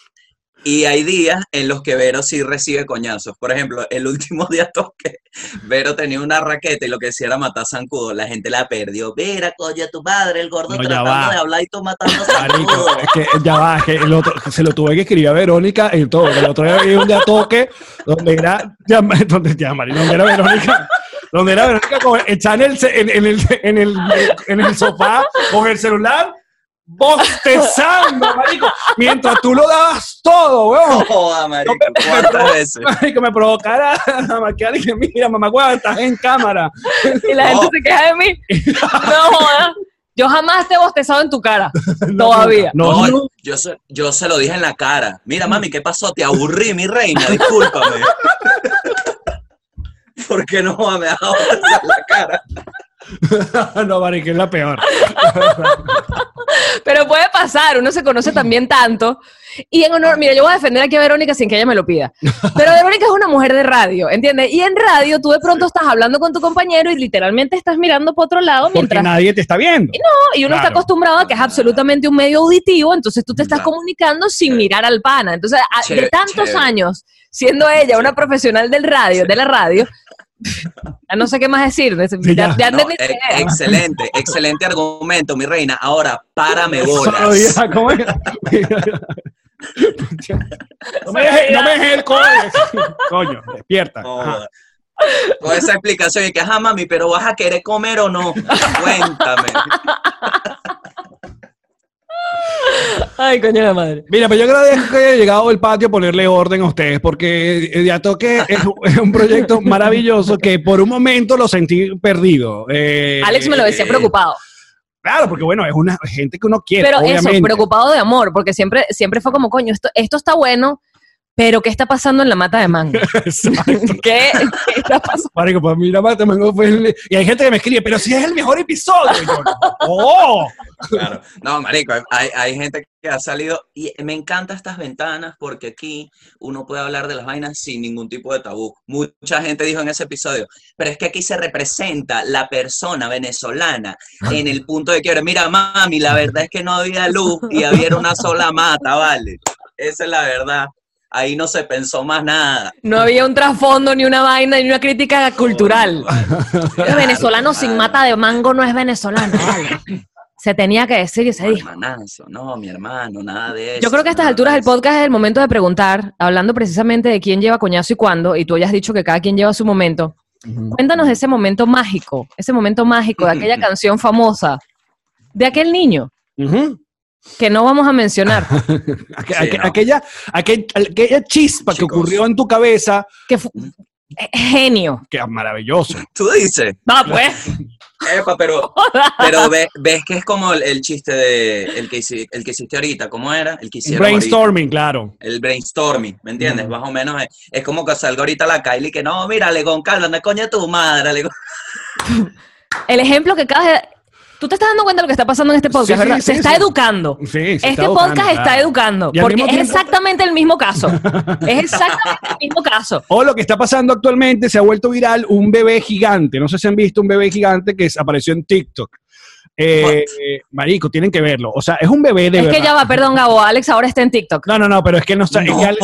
Y hay días en los que Vero sí recibe coñazos. Por ejemplo, el último [laughs] día toque, Vero tenía una raqueta y lo que decía era matar zancudo. La gente la perdió. Mira, coño, tu padre, el gordo No, ya tratando va. de hablar y tú matando [laughs] Marico, zancudo. es que ya va, es que el otro, se lo tuve que escribir a Verónica y todo. El otro día había un día toque donde era, llama- [laughs] donde, ya, Mari, donde era Verónica, donde era Verónica echada en el, ce- en, en el, en, el, en el sofá con el celular, bostezando, marico, mientras tú lo dabas todo, weón. [laughs] Joda, marico, me- ¿cuántas veces? Marico, me provocara a maquiar y que mira, mamá, weón, estás en cámara. Y la gente se queja de mí. No joda. Yo jamás te he bostezado en tu cara. [laughs] Todavía. No, No, no. Yo, se, yo se lo dije en la cara. Mira, mami, ¿qué pasó? Te aburrí, mi reina, discúlpame. [laughs] ¿Por qué no me has dado en la cara? [laughs] no, marico, es la peor. [laughs] Pero puede pasar, uno se conoce también tanto. Y en honor, mira, yo voy a defender aquí a Verónica sin que ella me lo pida. Pero Verónica es una mujer de radio, ¿entiendes? Y en radio tú de pronto estás hablando con tu compañero y literalmente estás mirando por otro lado Porque mientras... nadie te está viendo. y uno está acostumbrado a que es absolutamente un medio auditivo, entonces tú te estás Claro. comunicando sin mirar al pana. Entonces, a- de tantos chévere. años siendo ella una profesional del radio, de la radio, ya no sé qué más decir. Ya, Sí, ya. ya No, entendí tu e- excelente, excelente argumento, mi reina. Ahora, párame bolas. diga, ¿cómo es? [laughs] no me dejes no el coño. Coño, despierta. Con esa explicación y que, ajá, mami, pero ¿vas a querer comer o no? [laughs] Cuéntame. Ay, coño de la madre. Mira, pues yo agradezco que haya llegado el patio a ponerle orden a ustedes, porque eh, Ya Toque es, es un proyecto maravilloso que por un momento lo sentí perdido. Eh, Alex me lo decía eh, preocupado. Claro, porque bueno, es una gente que uno quiere. Pero obviamente. eso, preocupado de amor, porque siempre, siempre fue como, coño, esto, esto está bueno, pero ¿qué está pasando en la mata de mango? [laughs] ¿Qué, qué está pasando? Marico, pues mira, Mate Mango fue el- Y hay gente que me escribe, pero si es el mejor episodio. Yo, ¡Oh! Claro. No, marico, hay, hay gente que ha salido y me encantan estas ventanas porque aquí uno puede hablar de las vainas sin ningún tipo de tabú. Mucha gente dijo en ese episodio, pero es que aquí se representa la persona venezolana en el punto de que, mira, mami, la verdad es que no había luz y había una sola mata, ¿vale? Esa es la verdad. Ahí no se pensó más nada. No había un trasfondo, ni una vaina, ni una crítica cultural. El venezolano sin mata de mango no es venezolano, vale. Se tenía que decir y se dijo. hermanazo, no, mi hermano, nada de eso. Yo creo que a estas alturas de del podcast es el momento de preguntar, hablando precisamente de quién lleva coñazo y cuándo, y tú ya has dicho que cada quien lleva su momento. Cuéntanos de ese momento mágico, ese momento mágico de aquella canción famosa, de aquel niño. Que no vamos a mencionar, [laughs] [laughs] Aqu- Sí, aqu- no. aquella, aquel- aquella chispa que ocurrió en tu cabeza, que eh, genio. que es maravilloso. Tú dices. Va, pues. [laughs] Epa, pero, pero ve- ves que es como el, el chiste de el que, el que hiciste ahorita, ¿cómo era? El que hicieron ahorita. Brainstorming, claro. El brainstorming, ¿me entiendes? Más o menos es, es como que salga ahorita la Kylie que no, mírale con calma, no coño tu madre, El ejemplo que acabas de... Tú te estás dando cuenta de lo que está pasando en este podcast, Sí, ¿verdad? sí, se está sí. educando. Sí, se este está educando, podcast está claro. educando. Y Porque es tiempo- exactamente el mismo caso. [laughs] es exactamente el mismo caso. O lo que está pasando actualmente, se ha vuelto viral un bebé gigante. No sé si han visto un bebé gigante que apareció en TikTok. Eh, eh, marico, tienen que verlo. O sea, es un bebé de es verdad. que ya va, perdón, Gabo. Alex ahora está en TikTok. No, no, no, pero es que no está. es que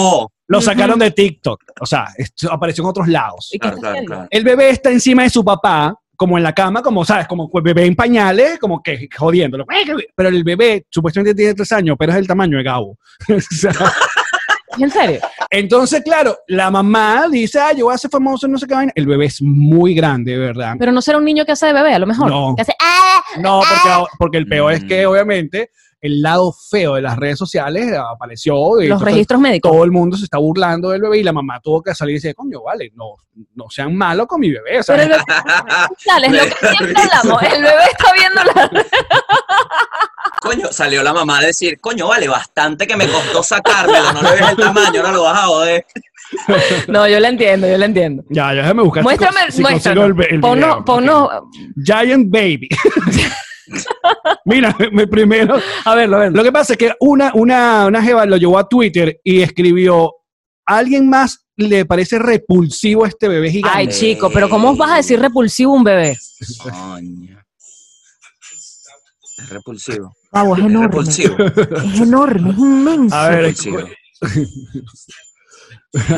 lo sacaron de TikTok. O sea, esto apareció en otros lados. ¿Y qué Claro, está claro, haciendo? claro. El bebé está encima de su papá, como en la cama, como, ¿sabes? Como el bebé en pañales, como que jodiéndolo. Pero el bebé supuestamente tiene tres años, pero es el tamaño de Gabo. [laughs] ¿En serio? Entonces, claro, la mamá dice, ah, yo voy a ser famoso, no sé qué vaina. El bebé es muy grande, de ¿verdad? Pero no será un niño que hace de bebé, a lo mejor. No. Que hace, ¡ah! No, porque, porque el peor es que, Mm. obviamente, el lado feo de las redes sociales apareció. y Los registros médicos. Todo el mundo se está burlando del bebé y la mamá tuvo que salir y decir, coño, vale, no, no sean malos con mi bebé. sea, Pero el bebé, Dale, es lo que siempre hablamos. El bebé está viendo la... [laughs] Coño, salió la mamá a decir, coño, vale, bastante que me costó sacármelo, no le ves el tamaño, ahora lo vas a joder. [laughs] No, yo la entiendo, yo la entiendo. ya, ya déjame buscar. Muéstrame, si muéstrame. el el ponnos, Ok. Giant Baby. [laughs] Mira, [laughs] me- primero. a verlo, a verlo. Lo que pasa es que una, una, una jeva lo llevó a Twitter y escribió: ¿A alguien más le parece repulsivo este bebé gigante? Ay, chico, pero ¿cómo vas a decir repulsivo un bebé? Coño. Es repulsivo. Gabo, es enorme. repulsivo. Es enorme, es inmenso. A ver, repulsivo. [laughs]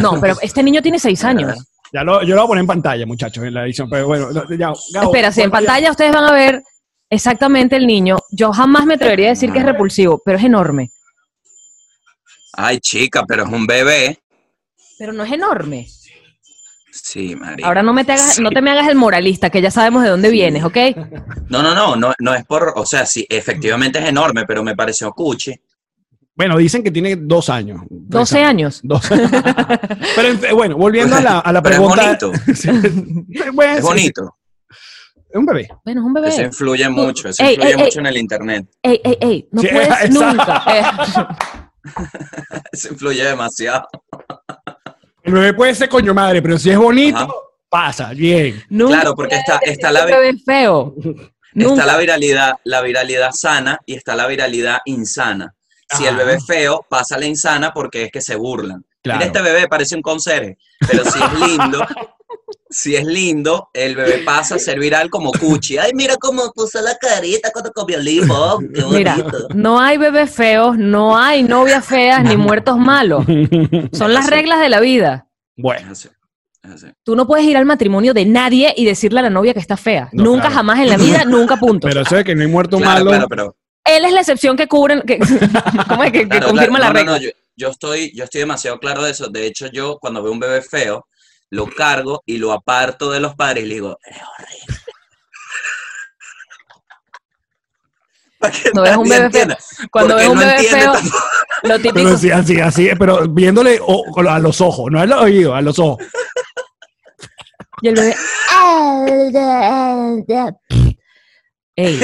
No, pero este niño tiene seis años. ya lo, yo lo voy a poner en pantalla, muchachos, en la edición. Pero bueno, no, ya, Gabo, Espera, si en pantalla ustedes van a ver exactamente el niño, yo jamás me atrevería a decir que es repulsivo, pero es enorme. Ay, chica, pero es un bebé. Pero no es enorme. Sí, María. Ahora no, me te hagas, Sí. no te me hagas el moralista, que ya sabemos de dónde vienes, ¿ok? No, no, no, no, no es por, o sea, sí, efectivamente es enorme, pero me pareció cuchi. Bueno, dicen que tiene dos años. 12 años. [laughs] Dos años. Pero en- bueno, volviendo a la, a la Pero es pregunta. bonito. [laughs] Sí. Bueno, Es sí, bonito. Un bebé. Bueno, es un Eso bebé. influye mucho, eso Ey, influye ey, mucho ey. en el internet. Ey, ey, ey, no Sí, puedes [laughs] nunca. [laughs] eh, Eso influye demasiado. El bebé puede ser coño madre, pero si es bonito, Ajá. pasa, bien. nunca Claro, porque está, está, la, bebé feo. está Nunca. la viralidad, la viralidad sana y está la viralidad insana. Si el bebé es feo, pasa la insana porque es que se burlan. Claro. Mira, este bebé parece un conserje, pero si es lindo, [laughs] si es lindo, el bebé pasa a ser viral como cuchi. Ay, mira cómo puso la carita cuando comió limón, qué Mira, no hay bebés feos, no hay novias feas ni muertos malos. Son las reglas de la vida. Bueno, así, es así. Tú no puedes ir al matrimonio de nadie y decirle a la novia que está fea. No, nunca claro. jamás en la vida, nunca punto. pero de que no hay muerto Claro, malo. claro, pero Él es la excepción que cubren, que, [laughs] ¿cómo es? que, que confirma claro. la No, no, regla. no, yo, yo estoy, yo estoy demasiado claro de eso. De hecho, yo cuando veo un bebé feo, lo cargo y lo aparto de los padres y le digo, eres horrible. [laughs] Cuando ves un bebé feo, cuando ves un no bebé feo, lo típico. Pero sí, así, así, pero viéndole o- a los ojos, no a los oídos, a los ojos. Y el bebé. Ey,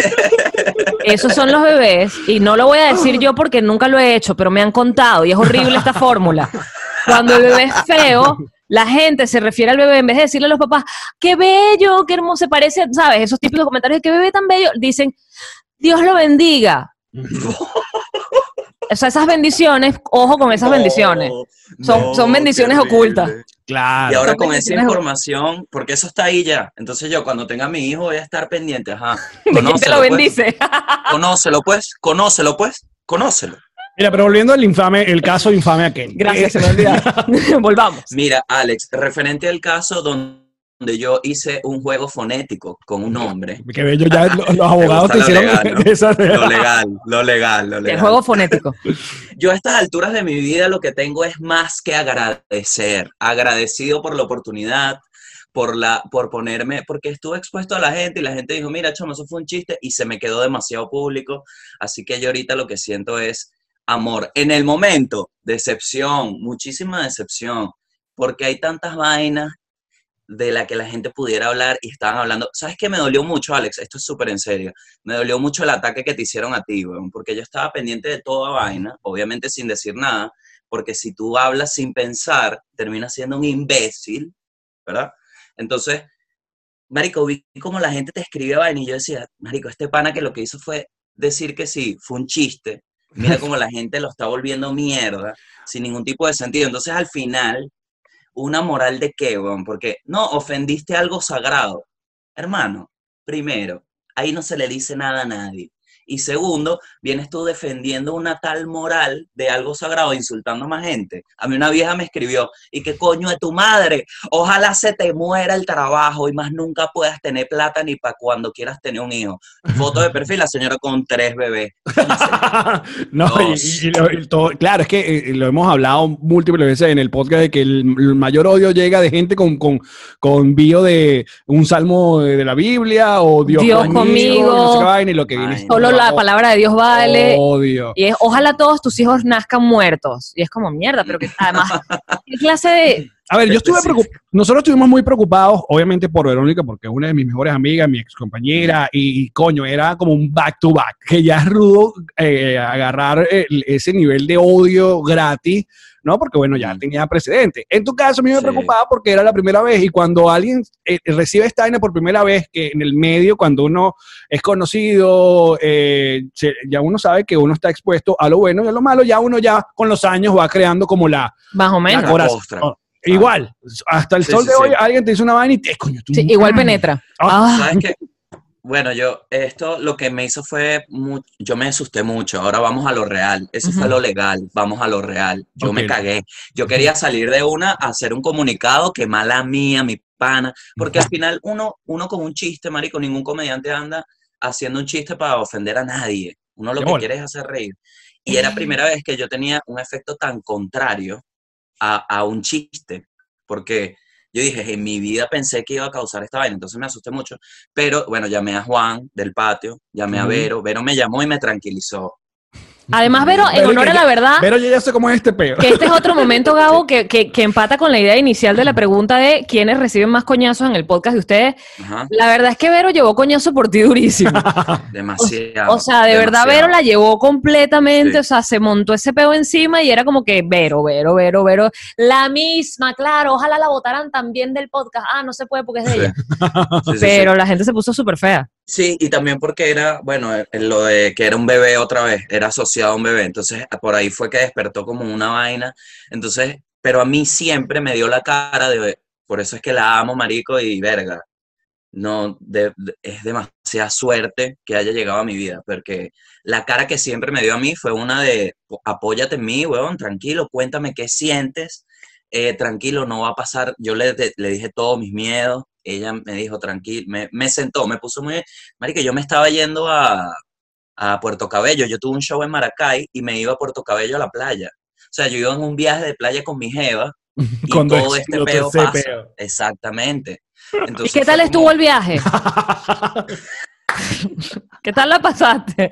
esos son los bebés, y no lo voy a decir yo porque nunca lo he hecho, pero me han contado, y es horrible esta fórmula. Cuando el bebé es feo, la gente se refiere al bebé, en vez de decirle a los papás, qué bello, qué hermoso, se parece, ¿sabes? Esos típicos comentarios de qué bebé tan bello, dicen, Dios lo bendiga. [laughs] O sea, esas bendiciones, ojo con esas bendiciones. Son- son bendiciones ocultas. Claro. Y ahora Son con esa información, porque eso está ahí ya. Entonces yo cuando tenga a mi hijo voy a estar pendiente. Ajá. [laughs] ¿De quién te lo pues. bendice? Conócelo, pues. Conócelo, pues. Conócelo. Mira, pero volviendo al infame, el caso infame aquel. Gracias, se me olvidaba. [laughs] Volvamos. Mira, Alex, referente al caso donde yo hice un juego fonético con un nombre. Que bello, ya lo- los, abogados te gusta lo hicieron legal, ¿no? esa- Lo legal, lo legal, lo El legal. juego fonético. [laughs] Yo a estas alturas de mi vida lo que tengo es más que agradecer. Agradecido por la oportunidad, por, la, por ponerme, porque estuve expuesto a la gente y la gente dijo, mira, chamo, eso fue un chiste y se me quedó demasiado público. Así que yo ahorita lo que siento es amor. En el momento, decepción, muchísima decepción, porque hay tantas vainas de la que la gente pudiera hablar y estaban hablando. ¿Sabes qué me dolió mucho, Alex? Esto es súper en serio. Me dolió mucho el ataque que te hicieron a ti, porque yo estaba pendiente de toda vaina, obviamente sin decir nada, porque si tú hablas sin pensar, terminas siendo un imbécil, ¿verdad? Entonces, Marico, vi como la gente te escribía vaina y yo decía, Marico, este pana que lo que hizo fue decir que sí, fue un chiste. Mira [laughs] como la gente lo está volviendo mierda, sin ningún tipo de sentido. Entonces, al final, una moral de qué, weón? Porque no, ofendiste algo sagrado. Hermano, primero, ahí no se le dice nada a nadie. Y segundo, vienes tú defendiendo una tal moral de algo sagrado, insultando a más gente. A mí una vieja me escribió, ¿y qué coño de tu madre? Ojalá se te muera el trabajo y más nunca puedas tener plata ni para cuando quieras tener un hijo. Foto de perfil, la señora con tres bebés. [laughs] No, y- Dos. y lo- y todo- claro, es que eh, lo hemos hablado múltiples veces en el podcast de que el, el mayor odio llega de gente con, con, con bio de un salmo de, de la Biblia o Dios, Dios conmigo. no sé qué vaina, y lo que viene Ay, la palabra de Dios vale. Odio. Y es, ojalá todos tus hijos nazcan muertos. Y es como mierda, pero que además, [laughs] ¿qué clase de. A ver, yo estuve preocupado. Nosotros estuvimos muy preocupados, obviamente, por Verónica, porque es una de mis mejores amigas, mi ex compañera, y, y, coño, era como un back to back, que ya es rudo eh, agarrar el- ese nivel de odio gratis, ¿no? Porque, bueno, ya tenía precedente. En tu caso, a mí me Sí. preocupaba porque era la primera vez, y cuando alguien eh, recibe esta vaina por primera vez, que en el medio, cuando uno es conocido, eh, se- ya uno sabe que uno está expuesto a lo bueno y a lo malo, ya uno ya con los años va creando como la, Más o la menos. Corazón. Igual, hasta el Sí, sol sí, de sí. hoy alguien te dice una vaina y te coño, tú. Sí, igual penetra. Ah. Ah, ¿Sabes qué? Bueno, yo, esto lo que me hizo fue, yo me asusté mucho, ahora vamos a lo real, eso fue lo legal, vamos a lo real, yo me cagué, yo quería salir de una a hacer un comunicado, que mala mía, mi pana, porque al final uno, uno con un chiste, marico, ningún comediante anda haciendo un chiste para ofender a nadie, uno lo Qué que bola. quiere es hacer reír. Y era primera vez que yo tenía un efecto tan contrario a, a un chiste, porque yo dije, en mi vida pensé que iba a causar esta vaina, entonces me asusté mucho. Pero bueno, llamé a Juan del patio, llamé a. Vero, Vero me llamó y me tranquilizó. Además, Vero, en honor que a la verdad, Pero yo ya sé cómo es este peo. que este es otro momento, [laughs] Gabo, que, que, que empata con la idea inicial de la pregunta de quiénes reciben más coñazos en el podcast de ustedes. Ajá, La verdad es que Vero llevó coñazo por ti durísimo. [laughs] demasiado. O sea, de verdad. Vero la llevó completamente, Sí. o sea, se montó ese peo encima y era como que Vero, Vero, Vero, Vero, la misma, claro, ojalá la votaran también del podcast. Ah, no se puede porque es de Sí. ella. [laughs] Sí, sí, sí. Pero la gente se puso súper fea. Sí, y también porque era, bueno, eh, lo de que era un bebé otra vez, era asociado a un bebé, entonces por ahí fue que despertó como una vaina, entonces, pero a mí siempre me dio la cara de, por eso es que la amo, marico, y verga, no, es demasiada suerte que haya llegado a mi vida, porque la cara que siempre me dio a mí fue una de, apóyate en mí, weón, tranquilo, cuéntame qué sientes, eh, tranquilo, no va a pasar, yo le, le dije todos mis miedos, ella me dijo tranquilo, me, me sentó, me puso muy, marica, yo me estaba yendo a, a Puerto Cabello, yo tuve un show en Maracay y me iba a Puerto Cabello a la playa, o sea, yo iba en un viaje de playa con mi jeva [laughs] y Cuando todo este peo pasa, peo. exactamente. ¿Y Entonces qué tal estuvo el viaje? [laughs] ¿Qué tal la pasaste?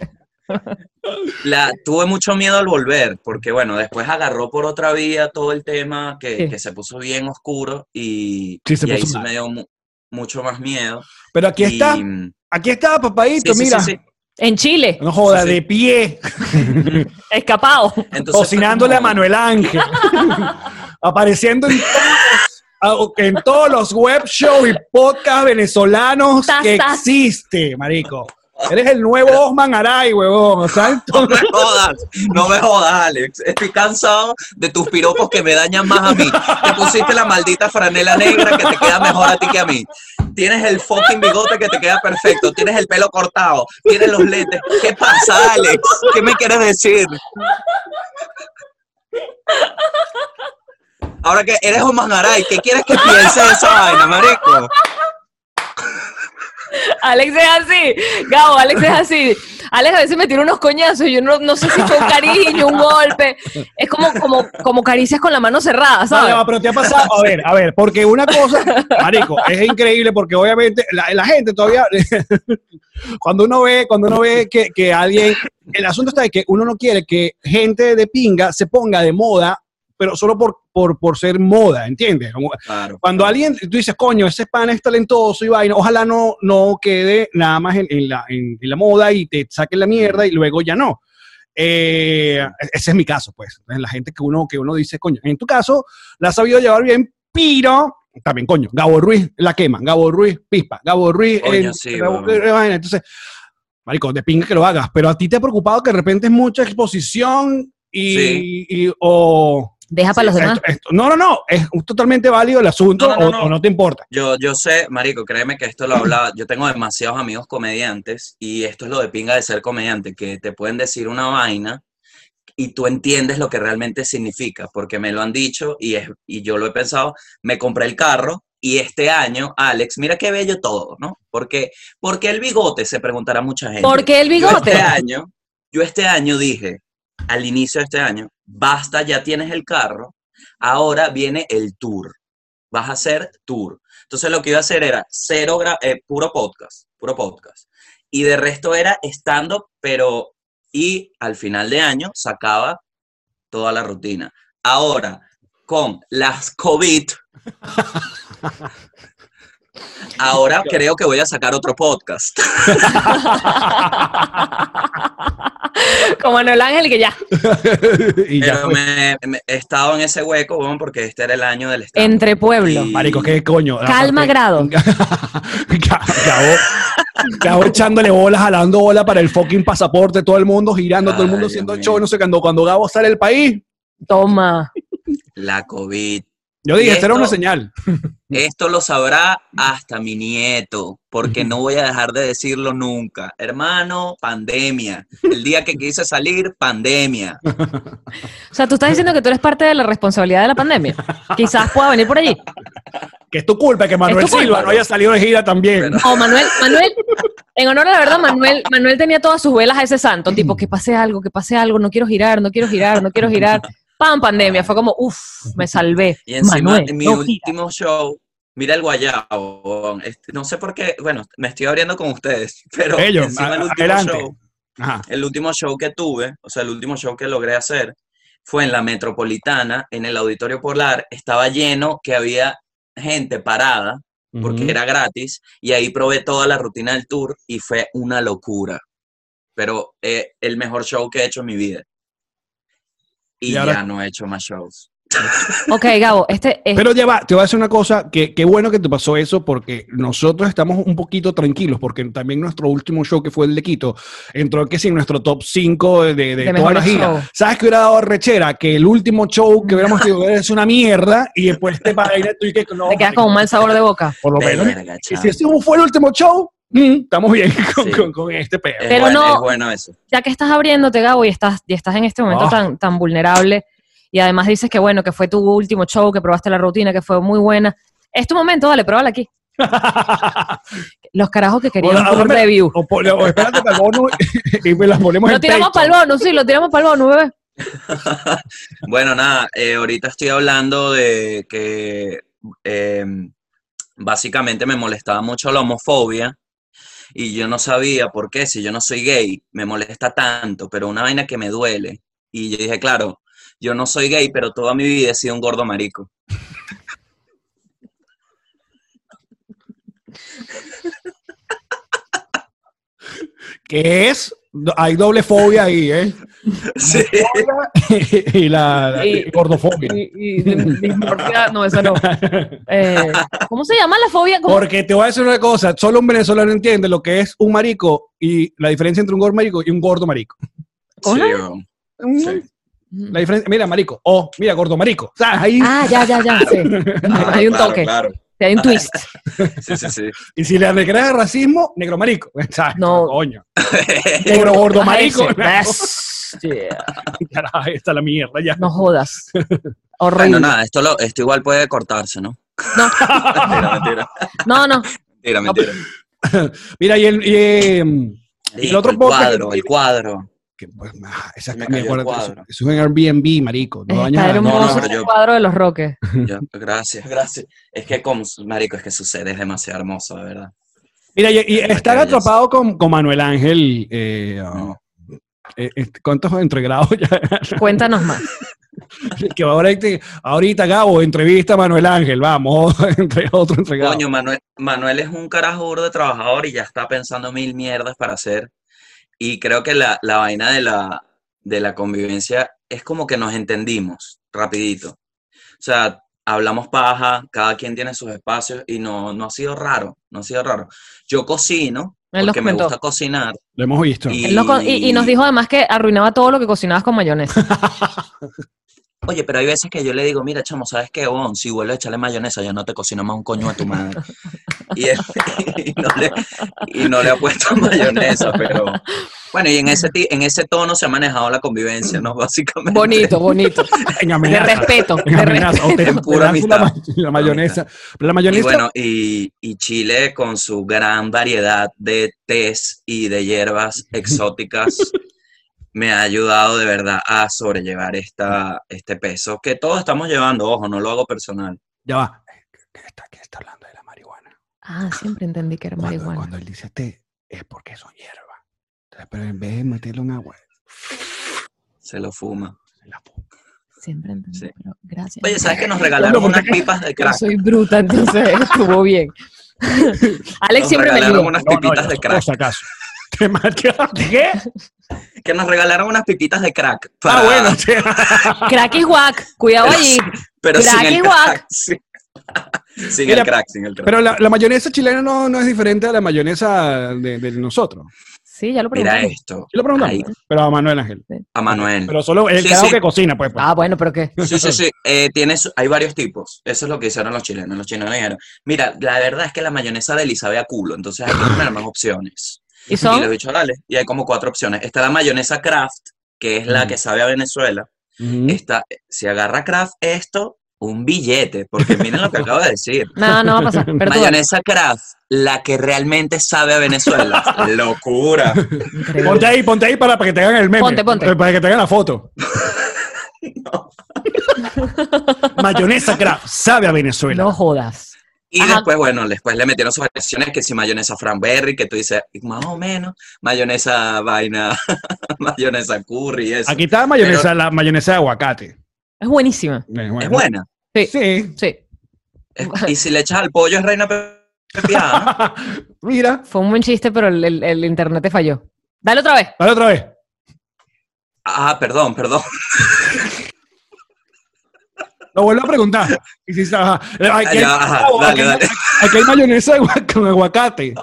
La, tuve mucho miedo al volver, porque bueno, después agarró por otra vía todo el tema que, Sí. que se puso bien oscuro y, Sí, se y ahí puso sí mal. me dio mu- mucho más miedo. Pero aquí está, Y, aquí está, papadito, sí, mira. sí, sí. En Chile, No joda, Sí, sí. de pie, [laughs] escapado. Entonces cocinándole a como- Manuel Ángel. [laughs] Apareciendo en todos, en todos los web shows y podcast venezolanos Tas, que tas. existe, marico. Eres el nuevo Osman Aray, huevón. O sea, [laughs] No me jodas, no me jodas, Alex. Estoy cansado de tus piropos que me dañan más a mí. Te pusiste la maldita franela negra que te queda mejor a ti que a mí. Tienes el fucking bigote que te queda perfecto. Tienes el pelo cortado. Tienes los lentes. ¿Qué pasa, Alex? ¿Qué me quieres decir? Ahora que eres un mangaray, ¿qué quieres que piense de esa vaina, marico? Alex es así. Gabo, Alex es así. Alex a veces me tira unos coñazos yo no, no sé si fue un cariño, un golpe. Es como, como, como caricias con la mano cerrada, ¿sabes? no, pero te ha pasado, a ver, a ver, porque una cosa, marico, es increíble porque obviamente la, la gente todavía, [laughs] cuando uno ve, cuando uno ve que, que alguien, el asunto está de que uno no quiere que gente de pinga se ponga de moda pero solo por, por, por ser moda, ¿entiendes? Como- Claro. cuando alguien, tú dices, coño, ese pan es talentoso y vaina, ojalá no, no quede nada más en, en la, en- en la moda y te saquen la mierda y luego ya no. Eh, ese es mi caso, pues. La gente que uno, que uno dice, coño, en tu caso la has sabido llevar bien, pero también, coño, Gabo Ruiz la quema, Gabo Ruiz pispa, Gabo Ruiz. Coño, sí, Gabo-. Entonces, marico, de pinga que lo hagas, pero a ti te ha preocupado que de repente es mucha exposición y, Sí. y- o Deja para los demás. esto- esto- no, no, no, es totalmente válido el asunto No, no, no, o, no. o no te importa. Yo, yo sé, Marico, créeme que esto lo hablaba. Yo tengo demasiados amigos comediantes y esto es lo de pinga de ser comediante, que te pueden decir una vaina y tú entiendes lo que realmente significa, porque me lo han dicho y, es, y yo lo he pensado. Me compré el carro y este año, Alex, mira qué bello todo, ¿no? Porque, porque el bigote, se preguntará mucha gente. ¿Por qué el Yo bigote? este año, yo este año dije, al inicio de este año, basta, ya tienes el carro, ahora viene el tour. Vas a hacer tour. Entonces lo que iba a hacer era cero, eh, puro podcast, puro podcast. Y de resto era stand-up, pero, y al final de año sacaba toda la rutina. Ahora, con las COVID, [laughs] ahora creo que voy a sacar otro podcast. [laughs] Como Manuel Ángel, que ya. [laughs] y ya Pero me, me- he estado en ese hueco, bueno, porque este era el año del stand Entre pueblos. Y- Marico, qué coño. Calma, grado. [laughs] Gabo, Gabo echándole bolas, jalando bola para el fucking pasaporte, todo el mundo girando, todo el mundo Dios show, no sé cuándo, cuando Gabo sale del país. Toma. La COVID. Yo dije, Y esta era una esto- señal. [laughs] Esto lo sabrá hasta mi nieto, porque no voy a dejar de decirlo nunca. Hermano, pandemia. El día que quise salir, pandemia. O sea, tú estás diciendo que tú eres parte de la responsabilidad de la pandemia. Quizás pueda venir por allí. Que es tu culpa que Manuel culpa. Silva no haya salido de gira también. Pero- O Manuel, Manuel, en honor a la verdad, Manuel, Manuel tenía todas sus velas a ese santo, tipo, que pase algo, que pase algo, no quiero girar, no quiero girar, no quiero girar. Pam, pandemia, fue como, uff, me salvé. [laughs] Y encima, Manuel, en mi no gira. último show, mira el guayabo. este, no sé por qué, bueno, me estoy abriendo con ustedes, [laughs] pero Ellos, encima el último adelante. show, Ajá. el último show que tuve, o sea, el último show que logré hacer, fue en la Metropolitana, en el Auditorio Polar, estaba lleno, que había gente parada, porque era gratis, y ahí probé toda la rutina del tour y fue una locura. Pero eh, el mejor show que he hecho en mi vida. Y, Y ahora- ya no he hecho más shows. [laughs] Ok, Gabo, este es... Pero ya va, te voy a decir una cosa, que qué bueno que te pasó eso, porque nosotros estamos un poquito tranquilos, porque también nuestro último show, que fue el de Quito, entró que sí en nuestro top 5 de, de, De toda la gira. ¿Sabes qué hubiera dado rechera? Que el último show que hubiéramos tenido es una mierda, y después te para ir tú y que no. te quedas con un mal sabor de boca. Por lo menos. Verga, Y si ese fue el último show, mm, estamos bien [laughs] con, Sí. con- con este pedo. Pero bueno, no- es bueno eso. Ya que estás abriéndote, Gabo, y estás, y estás en este momento Ah. tan, tan vulnerable, y además dices que bueno, que fue tu último show, que probaste la rutina, que fue muy buena. Es tu momento, dale, pruébala aquí. [laughs] Los carajos que querían Hola, un review. O, o espérate para el bono y me las ponemos Lo en tiramos para el bono, sí, lo tiramos para el bono, bebé. [laughs] Bueno, nada, eh, ahorita estoy hablando de que eh, básicamente me molestaba mucho la homofobia y yo no sabía por qué, si yo no soy gay, me molesta tanto, pero una vaina que me duele. Y yo dije, claro, yo no soy gay, pero toda mi vida he sido un gordo marico. Que es, hay doble fobia ahí, ¿eh? Sí. [laughs] y la, la Y- gordofobia. Y, y dismorfia, no, eso no. Eh, ¿Cómo se llama la fobia? ¿Cómo? Porque te voy a decir una cosa, solo un venezolano entiende lo que es un marico y la diferencia entre un gordo marico y un gordo marico. La diferencia, mira, marico, o mira, gordo marico. O sea, ahí, Ah, ya, ya, ya, sí. [laughs] Hay un Claro, toque, Claro, hay un twist. [laughs] sí, sí, sí. y si le agregas de racismo, negro marico. [laughs] Exacto, No. coño. [laughs] Negro gordo marico. Carajo, ahí está la mierda ya. No jodas. Bueno, Horrible. nada, esto, lo, esto igual puede cortarse, ¿no? No, Mentira, mentira. no, no. Mentira, mentira. Mira, y el, y, eh, y el otro el cuadro, el cuadro. Que, pues, Me me acuerdo, eso, cuadro. eso es en Airbnb, marico. No dañas Está no, hermoso pero ese yo- cuadro de los roques. [laughs] Yo- gracias, gracias. Es que, como, marico, es que su ser es demasiado hermoso, de verdad. Mira, y, y estar atrapado con, con Manuel Ángel, eh, No. eh, eh, ¿cuántos entregrados ya? [laughs] Cuéntanos más. [laughs] que ahorita, ahorita Gabo entrevista a Manuel Ángel, vamos, entre otro entregado. Coño, Manuel, Manuel es un carajo duro de trabajador y ya está pensando mil mierdas para hacer. Y creo que la, la vaina de la, de la convivencia es como que nos entendimos rapidito. O sea, hablamos paja, cada quien tiene sus espacios y no, no ha sido raro, no ha sido raro. Yo cocino Él porque me gusta cocinar. Lo hemos visto. Y- Él nos y nos dijo además que arruinaba todo lo que cocinabas con mayonesa. [laughs] Oye, pero hay veces que yo le digo, mira, chamo, ¿sabes qué? Bon, si vuelves a echarle mayonesa, ya no te cocino más un coño a tu madre. [laughs] Y, él- [laughs] y no, le, y no le ha puesto [laughs] mayonesa, pero... Bueno, y en ese, ti- en ese tono se ha manejado la convivencia, ¿no? Básicamente. Bonito, bonito. En De respeto. En De amenaza. respeto. En pura la, amistad. la mayonesa. La Y mayonesa. bueno, y, y Chile con su gran variedad de tés y de hierbas exóticas me ha ayudado de verdad a sobrellevar esta, este peso que todos estamos llevando. Ojo, no lo hago personal. Ya va. ¿Qué está, qué está hablando de la marihuana? Ah, siempre entendí que era Cuando, marihuana. cuando él dice té, es porque son hierbas. Entonces, pero en vez de meterlo en agua, Se lo fuma. se la pu- Siempre entendí, Sí. pero gracias. Oye, ¿sabes que nos regalaron No, unas [laughs] pipas de Yo crack? soy bruta, entonces estuvo bien. [laughs] Alex Nos siempre me regalaron lió. unas No, no, pipitas yo, de por crack. si acaso. ¿Qué? Que nos regalaron unas pipitas de crack. Ah, para- bueno. sí. Crack y guac. Cuidado allí. Pero sin crack y [laughs] el guac. crack. sí. Sin Mira, el crack, sin el crack. Pero la, la mayonesa chilena no, no es diferente a la mayonesa de, de nosotros. Sí, ya lo Mira pregunté. esto. Sí lo preguntamos. Ahí, Pero a Manuel Ángel. a Manuel. Pero solo el Sí, carajo sí. que cocina, pues. pues. Ah, bueno, pero ¿qué? Sí, sí, sí. Eh, tiene su- hay varios tipos. Eso es lo que hicieron los chilenos. Los chilenos dijeron, mira, la verdad es que la mayonesa de Eli sabe a culo, entonces hay que poner más opciones. ¿Y Y son? los dicho, dale. Y hay como cuatro opciones. Está la mayonesa Kraft, que es la Mm. que sabe a Venezuela. Está, si agarra Kraft esto, un billete, porque miren lo que acabo de decir. [laughs] Nada, no va a pasar. [laughs] Mayonesa Kraft, la que realmente sabe a Venezuela. [laughs] Locura. Increíble. Ponte ahí, ponte ahí para, para que te hagan el meme. Ponte, ponte. Eh, Para que te hagan la foto. Mayonesa Kraft sabe a Venezuela. No jodas. Y Ajá. después, bueno, después le metieron sus variaciones que si mayonesa Franberry, que tú dices, más o menos, mayonesa vaina, [laughs] mayonesa curry y eso. Aquí está mayonesa, la mayonesa de aguacate. Es buenísima. Es buena. Sí. Sí. Sí. Es- y si le echas al pollo es reina pe- pepiada. [laughs] Mira, Fue un buen chiste, pero el, el- el internet te falló. Dale otra vez. dale otra vez. Ah, perdón, perdón. [laughs] Lo vuelvo a preguntar. Aquí, hay, aquí hay- aquí hay mayonesa [laughs] con aguacate.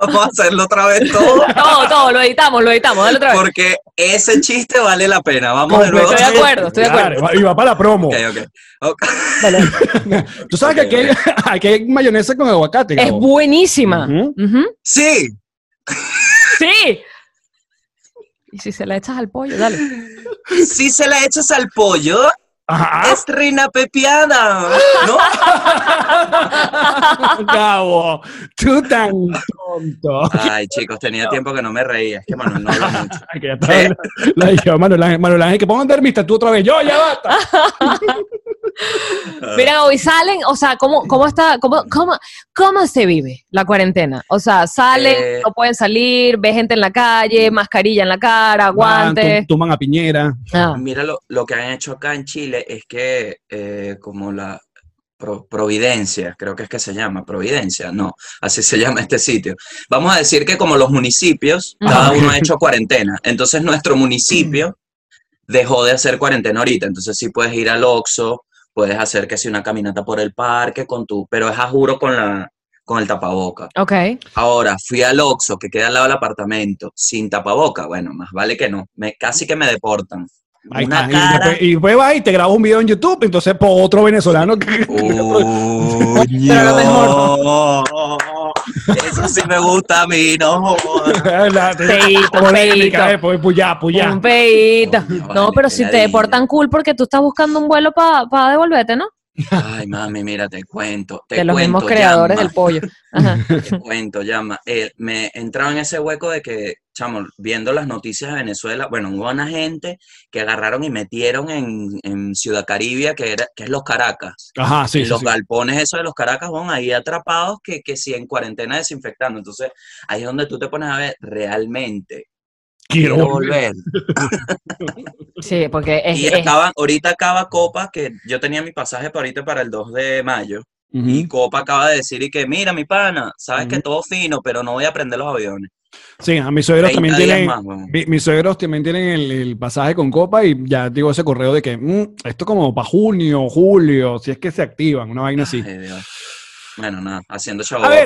Vamos a hacerlo otra vez todo. [laughs] Todo, todo, lo editamos, lo editamos. Dale otra vez. Porque ese chiste vale la pena. Vamos de nuevo. Estoy de acuerdo, estoy de acuerdo. Claro, y va para la promo. Ok, ok. Ok. [laughs] Tú sabes que aquí hay, aquí hay mayonesa con aguacate. Es Gabo. buenísima. Sí, Sí. Y si se la echas al pollo, dale. si se la echas al pollo, Ajá. es reina pepiada. ¿No? [laughs] Gabo, tú tan tonto. Ay, chicos, tenía tiempo que no me reía. Es que Manuel no habla mucho. [laughs] Que ya está la, la Manuel Ángel, Manuel Ángel, que pongan dermista tú otra vez. Yo, ya basta. [laughs] Mira, hoy salen, o sea, ¿cómo, cómo está, cómo, cómo, cómo se vive la cuarentena? O sea, salen, Eh, no pueden salir, ve gente en la calle, mascarilla en la cara, guantes. Van, Toman a Piñera. Ah, Mira, lo, lo que han hecho acá en Chile es que eh, como la Pro- Providencia, creo que es que se llama, Providencia, no, así se [laughs] llama este sitio. Vamos a decir que como los municipios, cada uno ha hecho cuarentena. Entonces nuestro municipio dejó de hacer cuarentena ahorita. Entonces sí puedes ir al Oxxo, puedes hacer que si una caminata por el parque con tu, pero es a juro con la con el tapaboca. ok. Ahora, fui al Oxxo, que queda al lado del apartamento, sin tapaboca. Bueno, más vale que no. Me, casi que me deportan. Ahí Una está. Y cara. después, y después vas y te grabas un video en YouTube. Entonces, por otro venezolano. que- [laughs] Pero a lo mejor. Eso sí me gusta a mí, no eh, pues, puyá, puyá. Un peito. Coño, No, vale, pero si te deportan cool porque tú estás buscando un vuelo para devolverte, ¿no? Ay, mami, mira, te cuento. Te de los cuento, mismos creadores llama, del pollo. Ajá. [laughs] Te cuento, llama. Eh, me entraba en ese hueco de que, chamo, viendo las noticias de Venezuela, bueno, hubo una gente que agarraron y metieron en, en Ciudad Caribia, que, era, que es los Caracas. Ajá, sí, y sí, los sí. galpones esos de los Caracas van ahí atrapados que, que sí en cuarentena desinfectando. Entonces, ahí es donde tú te pones a ver realmente Quiero quiero volver. [laughs] Sí, porque es, Y ahorita acaba Copa, que yo tenía mi pasaje para ahorita para el 2 de mayo. Y Copa acaba de decir y que, mira, mi pana, sabes que todo fino, pero no voy a prender los aviones. Sí, a mis suegros 30 también tienen. más, weón. mi- mis suegros también tienen el, el pasaje con copa y ya digo ese correo de que mm, esto como para junio, julio, si es que se activan, una vaina así. Ay, Dios. Bueno, nada, haciendo pana.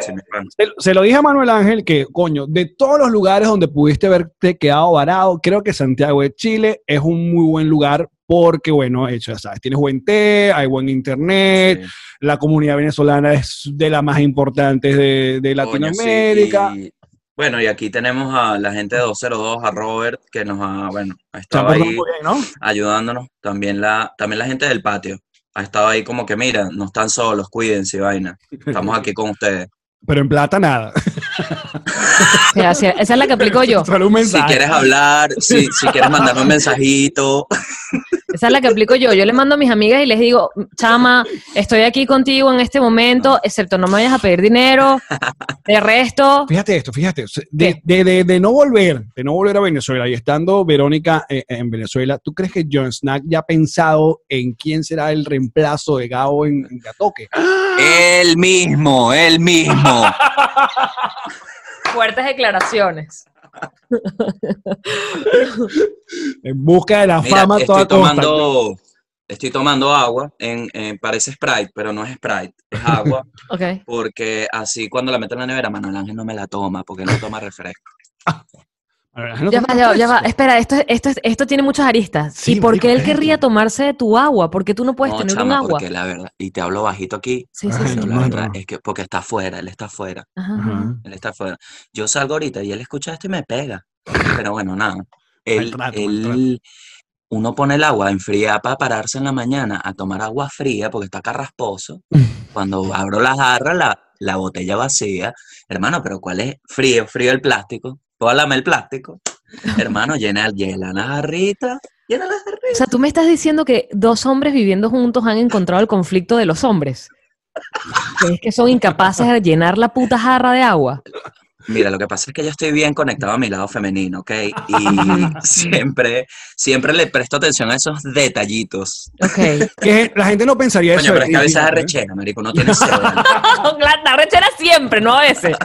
Se, lo dije a Manuel Ángel que, coño, de todos los lugares donde pudiste haberte quedado varado, creo que Santiago de Chile es un muy buen lugar porque, bueno, hecho, ya sabes, tienes buen té, hay buen internet, Sí. la comunidad venezolana es de las más importantes de, de Coño, Latinoamérica. sí, y- bueno, y aquí tenemos a la gente de 202, a Robert, que nos ha, bueno, estado ahí bien, ¿no? ayudándonos. También la, también la gente del patio ha estado ahí como que, mira, no están solos, cuídense, vaina. Estamos aquí con ustedes. Pero en plata nada. [laughs] esa es la que aplico yo. Solo un Si quieres hablar, si, si quieres mandarme un mensajito, [laughs] Esa es la que aplico yo. Yo le mando a mis amigas y les digo, chama, estoy aquí contigo en este momento, excepto no me vayas a pedir dinero. De resto, Fíjate esto, fíjate. De, de, de, de no volver, de no volver a Venezuela y estando Verónica eh, en Venezuela, ¿tú crees que John Snack ya ha pensado en quién será el reemplazo de Gabo en, en Gatoque? él mismo, él mismo. [laughs] fuertes declaraciones. En busca de la Mira, fama toda estoy costa. tomando, estoy tomando agua, en, en- parece Sprite, pero no es Sprite, es agua, [laughs] Ok. porque así cuando la meto en la nevera, Manuel Ángel no me la toma, porque no toma refresco. [laughs] Ver, no Ya va, ya va, ya va. fresco. Espera, esto, esto, esto tiene muchas aristas. Sí, ¿Y por qué él querría tomarse de tu agua? ¿Por qué tú no puedes no, tener un agua? porque la verdad, y te hablo bajito aquí, Sí, sí, Ay, sí. pero qué la verdad es que porque está afuera, él está afuera, Ajá, Ajá. él está afuera. Yo salgo ahorita y él escucha esto y me pega, pero bueno, nada. Él, uno pone el agua en fría para pararse en la mañana a tomar agua fría porque está carrasposo. Cuando [laughs] abro la jarra, la, la botella vacía. Hermano, pero ¿cuál es? Frío, frío el plástico. Lamer el plástico. Hermano, llena, llena la jarrita. Llena la jarrita. O sea, tú me estás diciendo que dos hombres viviendo juntos han encontrado el conflicto de los hombres. Es que son incapaces de llenar la puta jarra de agua. Mira, lo que pasa es que yo estoy bien conectado a mi lado femenino, ¿ok? Y [laughs] siempre, siempre le presto atención a esos detallitos. Ok. [laughs] Que la gente no pensaría Coño, eso. pero es que a veces es arrechera, marico, no tienes [laughs] cédula. la, la rechera siempre, no a veces.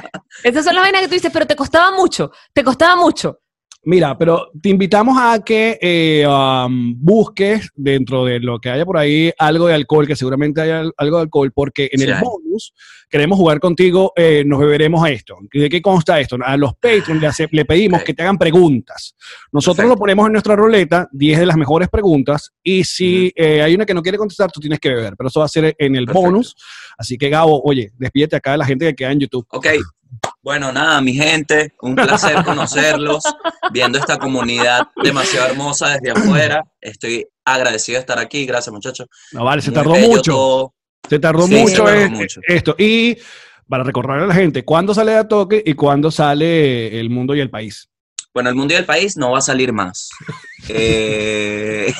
Esas son las vainas que tú dices, pero te costaba mucho, te costaba mucho. Mira, pero te invitamos a que eh, um, busques dentro de lo que haya por ahí algo de alcohol, que seguramente haya al- algo de alcohol, porque en Sí el bonus queremos jugar contigo, eh, nos beberemos esto. ¿De qué consta esto? A los Patreons le, hace- le pedimos que te hagan preguntas. Nosotros Perfecto. lo ponemos en nuestra ruleta, 10 de las mejores preguntas, y si eh, hay una que no quiere contestar, tú tienes que beber, pero eso va a ser en el Perfecto. bonus. Así que Gabo, oye, despídete acá de la gente que queda en YouTube. Ok, bueno, nada, mi gente, un placer conocerlos, viendo esta comunidad demasiado hermosa desde afuera. Estoy agradecido de estar aquí, gracias muchachos. No vale, se Muy tardó mucho. todo. Se tardó Sí, se mucho, tardó eh, mucho. esto. Y para recordarle a la gente, ¿cuándo sale a toque y cuándo sale El Mundo y el País? Bueno, el mundo y el país no va a salir más. [laughs] Eh,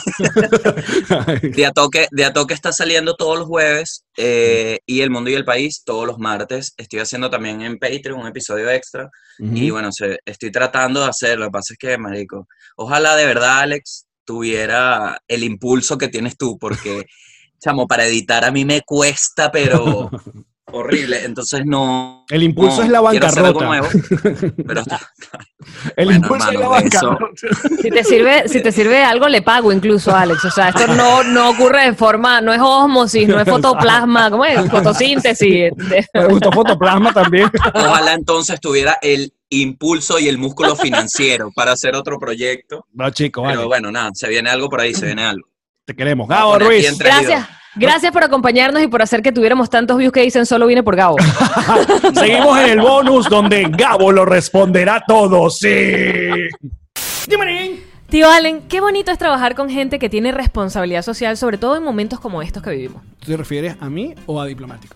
de, a toque, de a toque está saliendo todos los jueves eh, y el mundo y el país todos los martes. Estoy haciendo también en Patreon un episodio extra. Y bueno, se- estoy tratando de hacerlo. Lo que pasa es que, marico, ojalá de verdad, Alex, tuviera el impulso que tienes tú, porque, [laughs] chamo, para editar a mí me cuesta, pero [laughs] horrible. Entonces no. el impulso no, es la bancarrota. nuevo, pero [laughs] El Bueno, impulso es la bancarrota. [laughs] Si te sirve, si te sirve de algo, le pago incluso, Alex. O sea, esto no, no ocurre de forma, no es osmosis, no es fotoplasma, ¿cómo es? Fotosíntesis. Me gustó Fotoplasma también. [laughs] ojalá entonces tuviera el impulso y el músculo financiero para hacer otro proyecto. No, chico, Pero vale. bueno, nada, se viene algo por ahí, se viene algo. Te queremos. Gabo Ruiz. Gracias. Gracias por acompañarnos y por hacer que tuviéramos tantos views que dicen solo vine por Gabo. [laughs] Seguimos en el bonus donde Gabo lo responderá todo. Sí. Tío Allen, qué bonito es trabajar con gente que tiene responsabilidad social, sobre todo en momentos como estos que vivimos. ¿Tú te refieres a mí o a diplomático?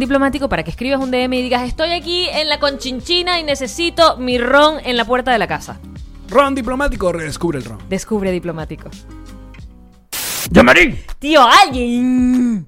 diplomático, para que escribas un DM y digas, estoy aquí en la conchinchina y necesito mi ron en la puerta de la casa. Ron diplomático, redescubre el ron. Descubre diplomático. ¡Llamarín! Tío, alguien.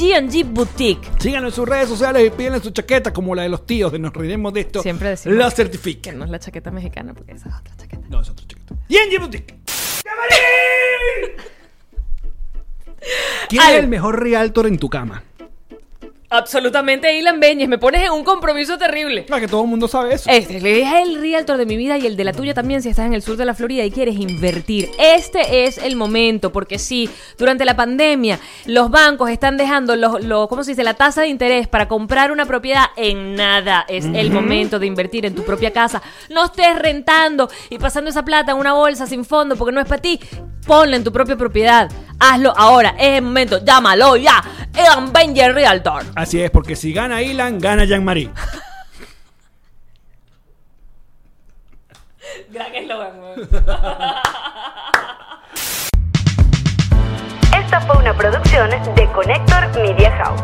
GNG Boutique. Síganlo en sus redes sociales y pídenle su chaqueta como la de los tíos de Nos Reiremos de esto. Siempre decimos Lo Que certifiquen. no es la chaqueta mexicana, porque esa es otra chaqueta. No, es otra chaqueta. GNG Boutique. ¡Llamarín! [laughs] ¿Quién Ay. es el mejor realtor en tu cama? Absolutamente, Ilan Beñez. Me pones en un compromiso terrible. Claro que todo el mundo sabe eso. Este es el realtor de mi vida y el de la tuya también si estás en el sur de la Florida y quieres invertir. Este es el momento, porque sí, durante la pandemia los bancos están dejando los, los- ¿cómo se dice? la tasa de interés para comprar una propiedad en nada. Es el momento de invertir en tu propia casa. No estés rentando y pasando esa plata en una bolsa sin fondo porque no es para ti. Ponla en tu propia propiedad. Hazlo ahora. Es el momento. Llámalo ya. Ilan Beñez Realtor. Así es, porque si gana Ilan, gana Jean-Marie. Gran eslogan. Esta fue una producción de Connector Media House.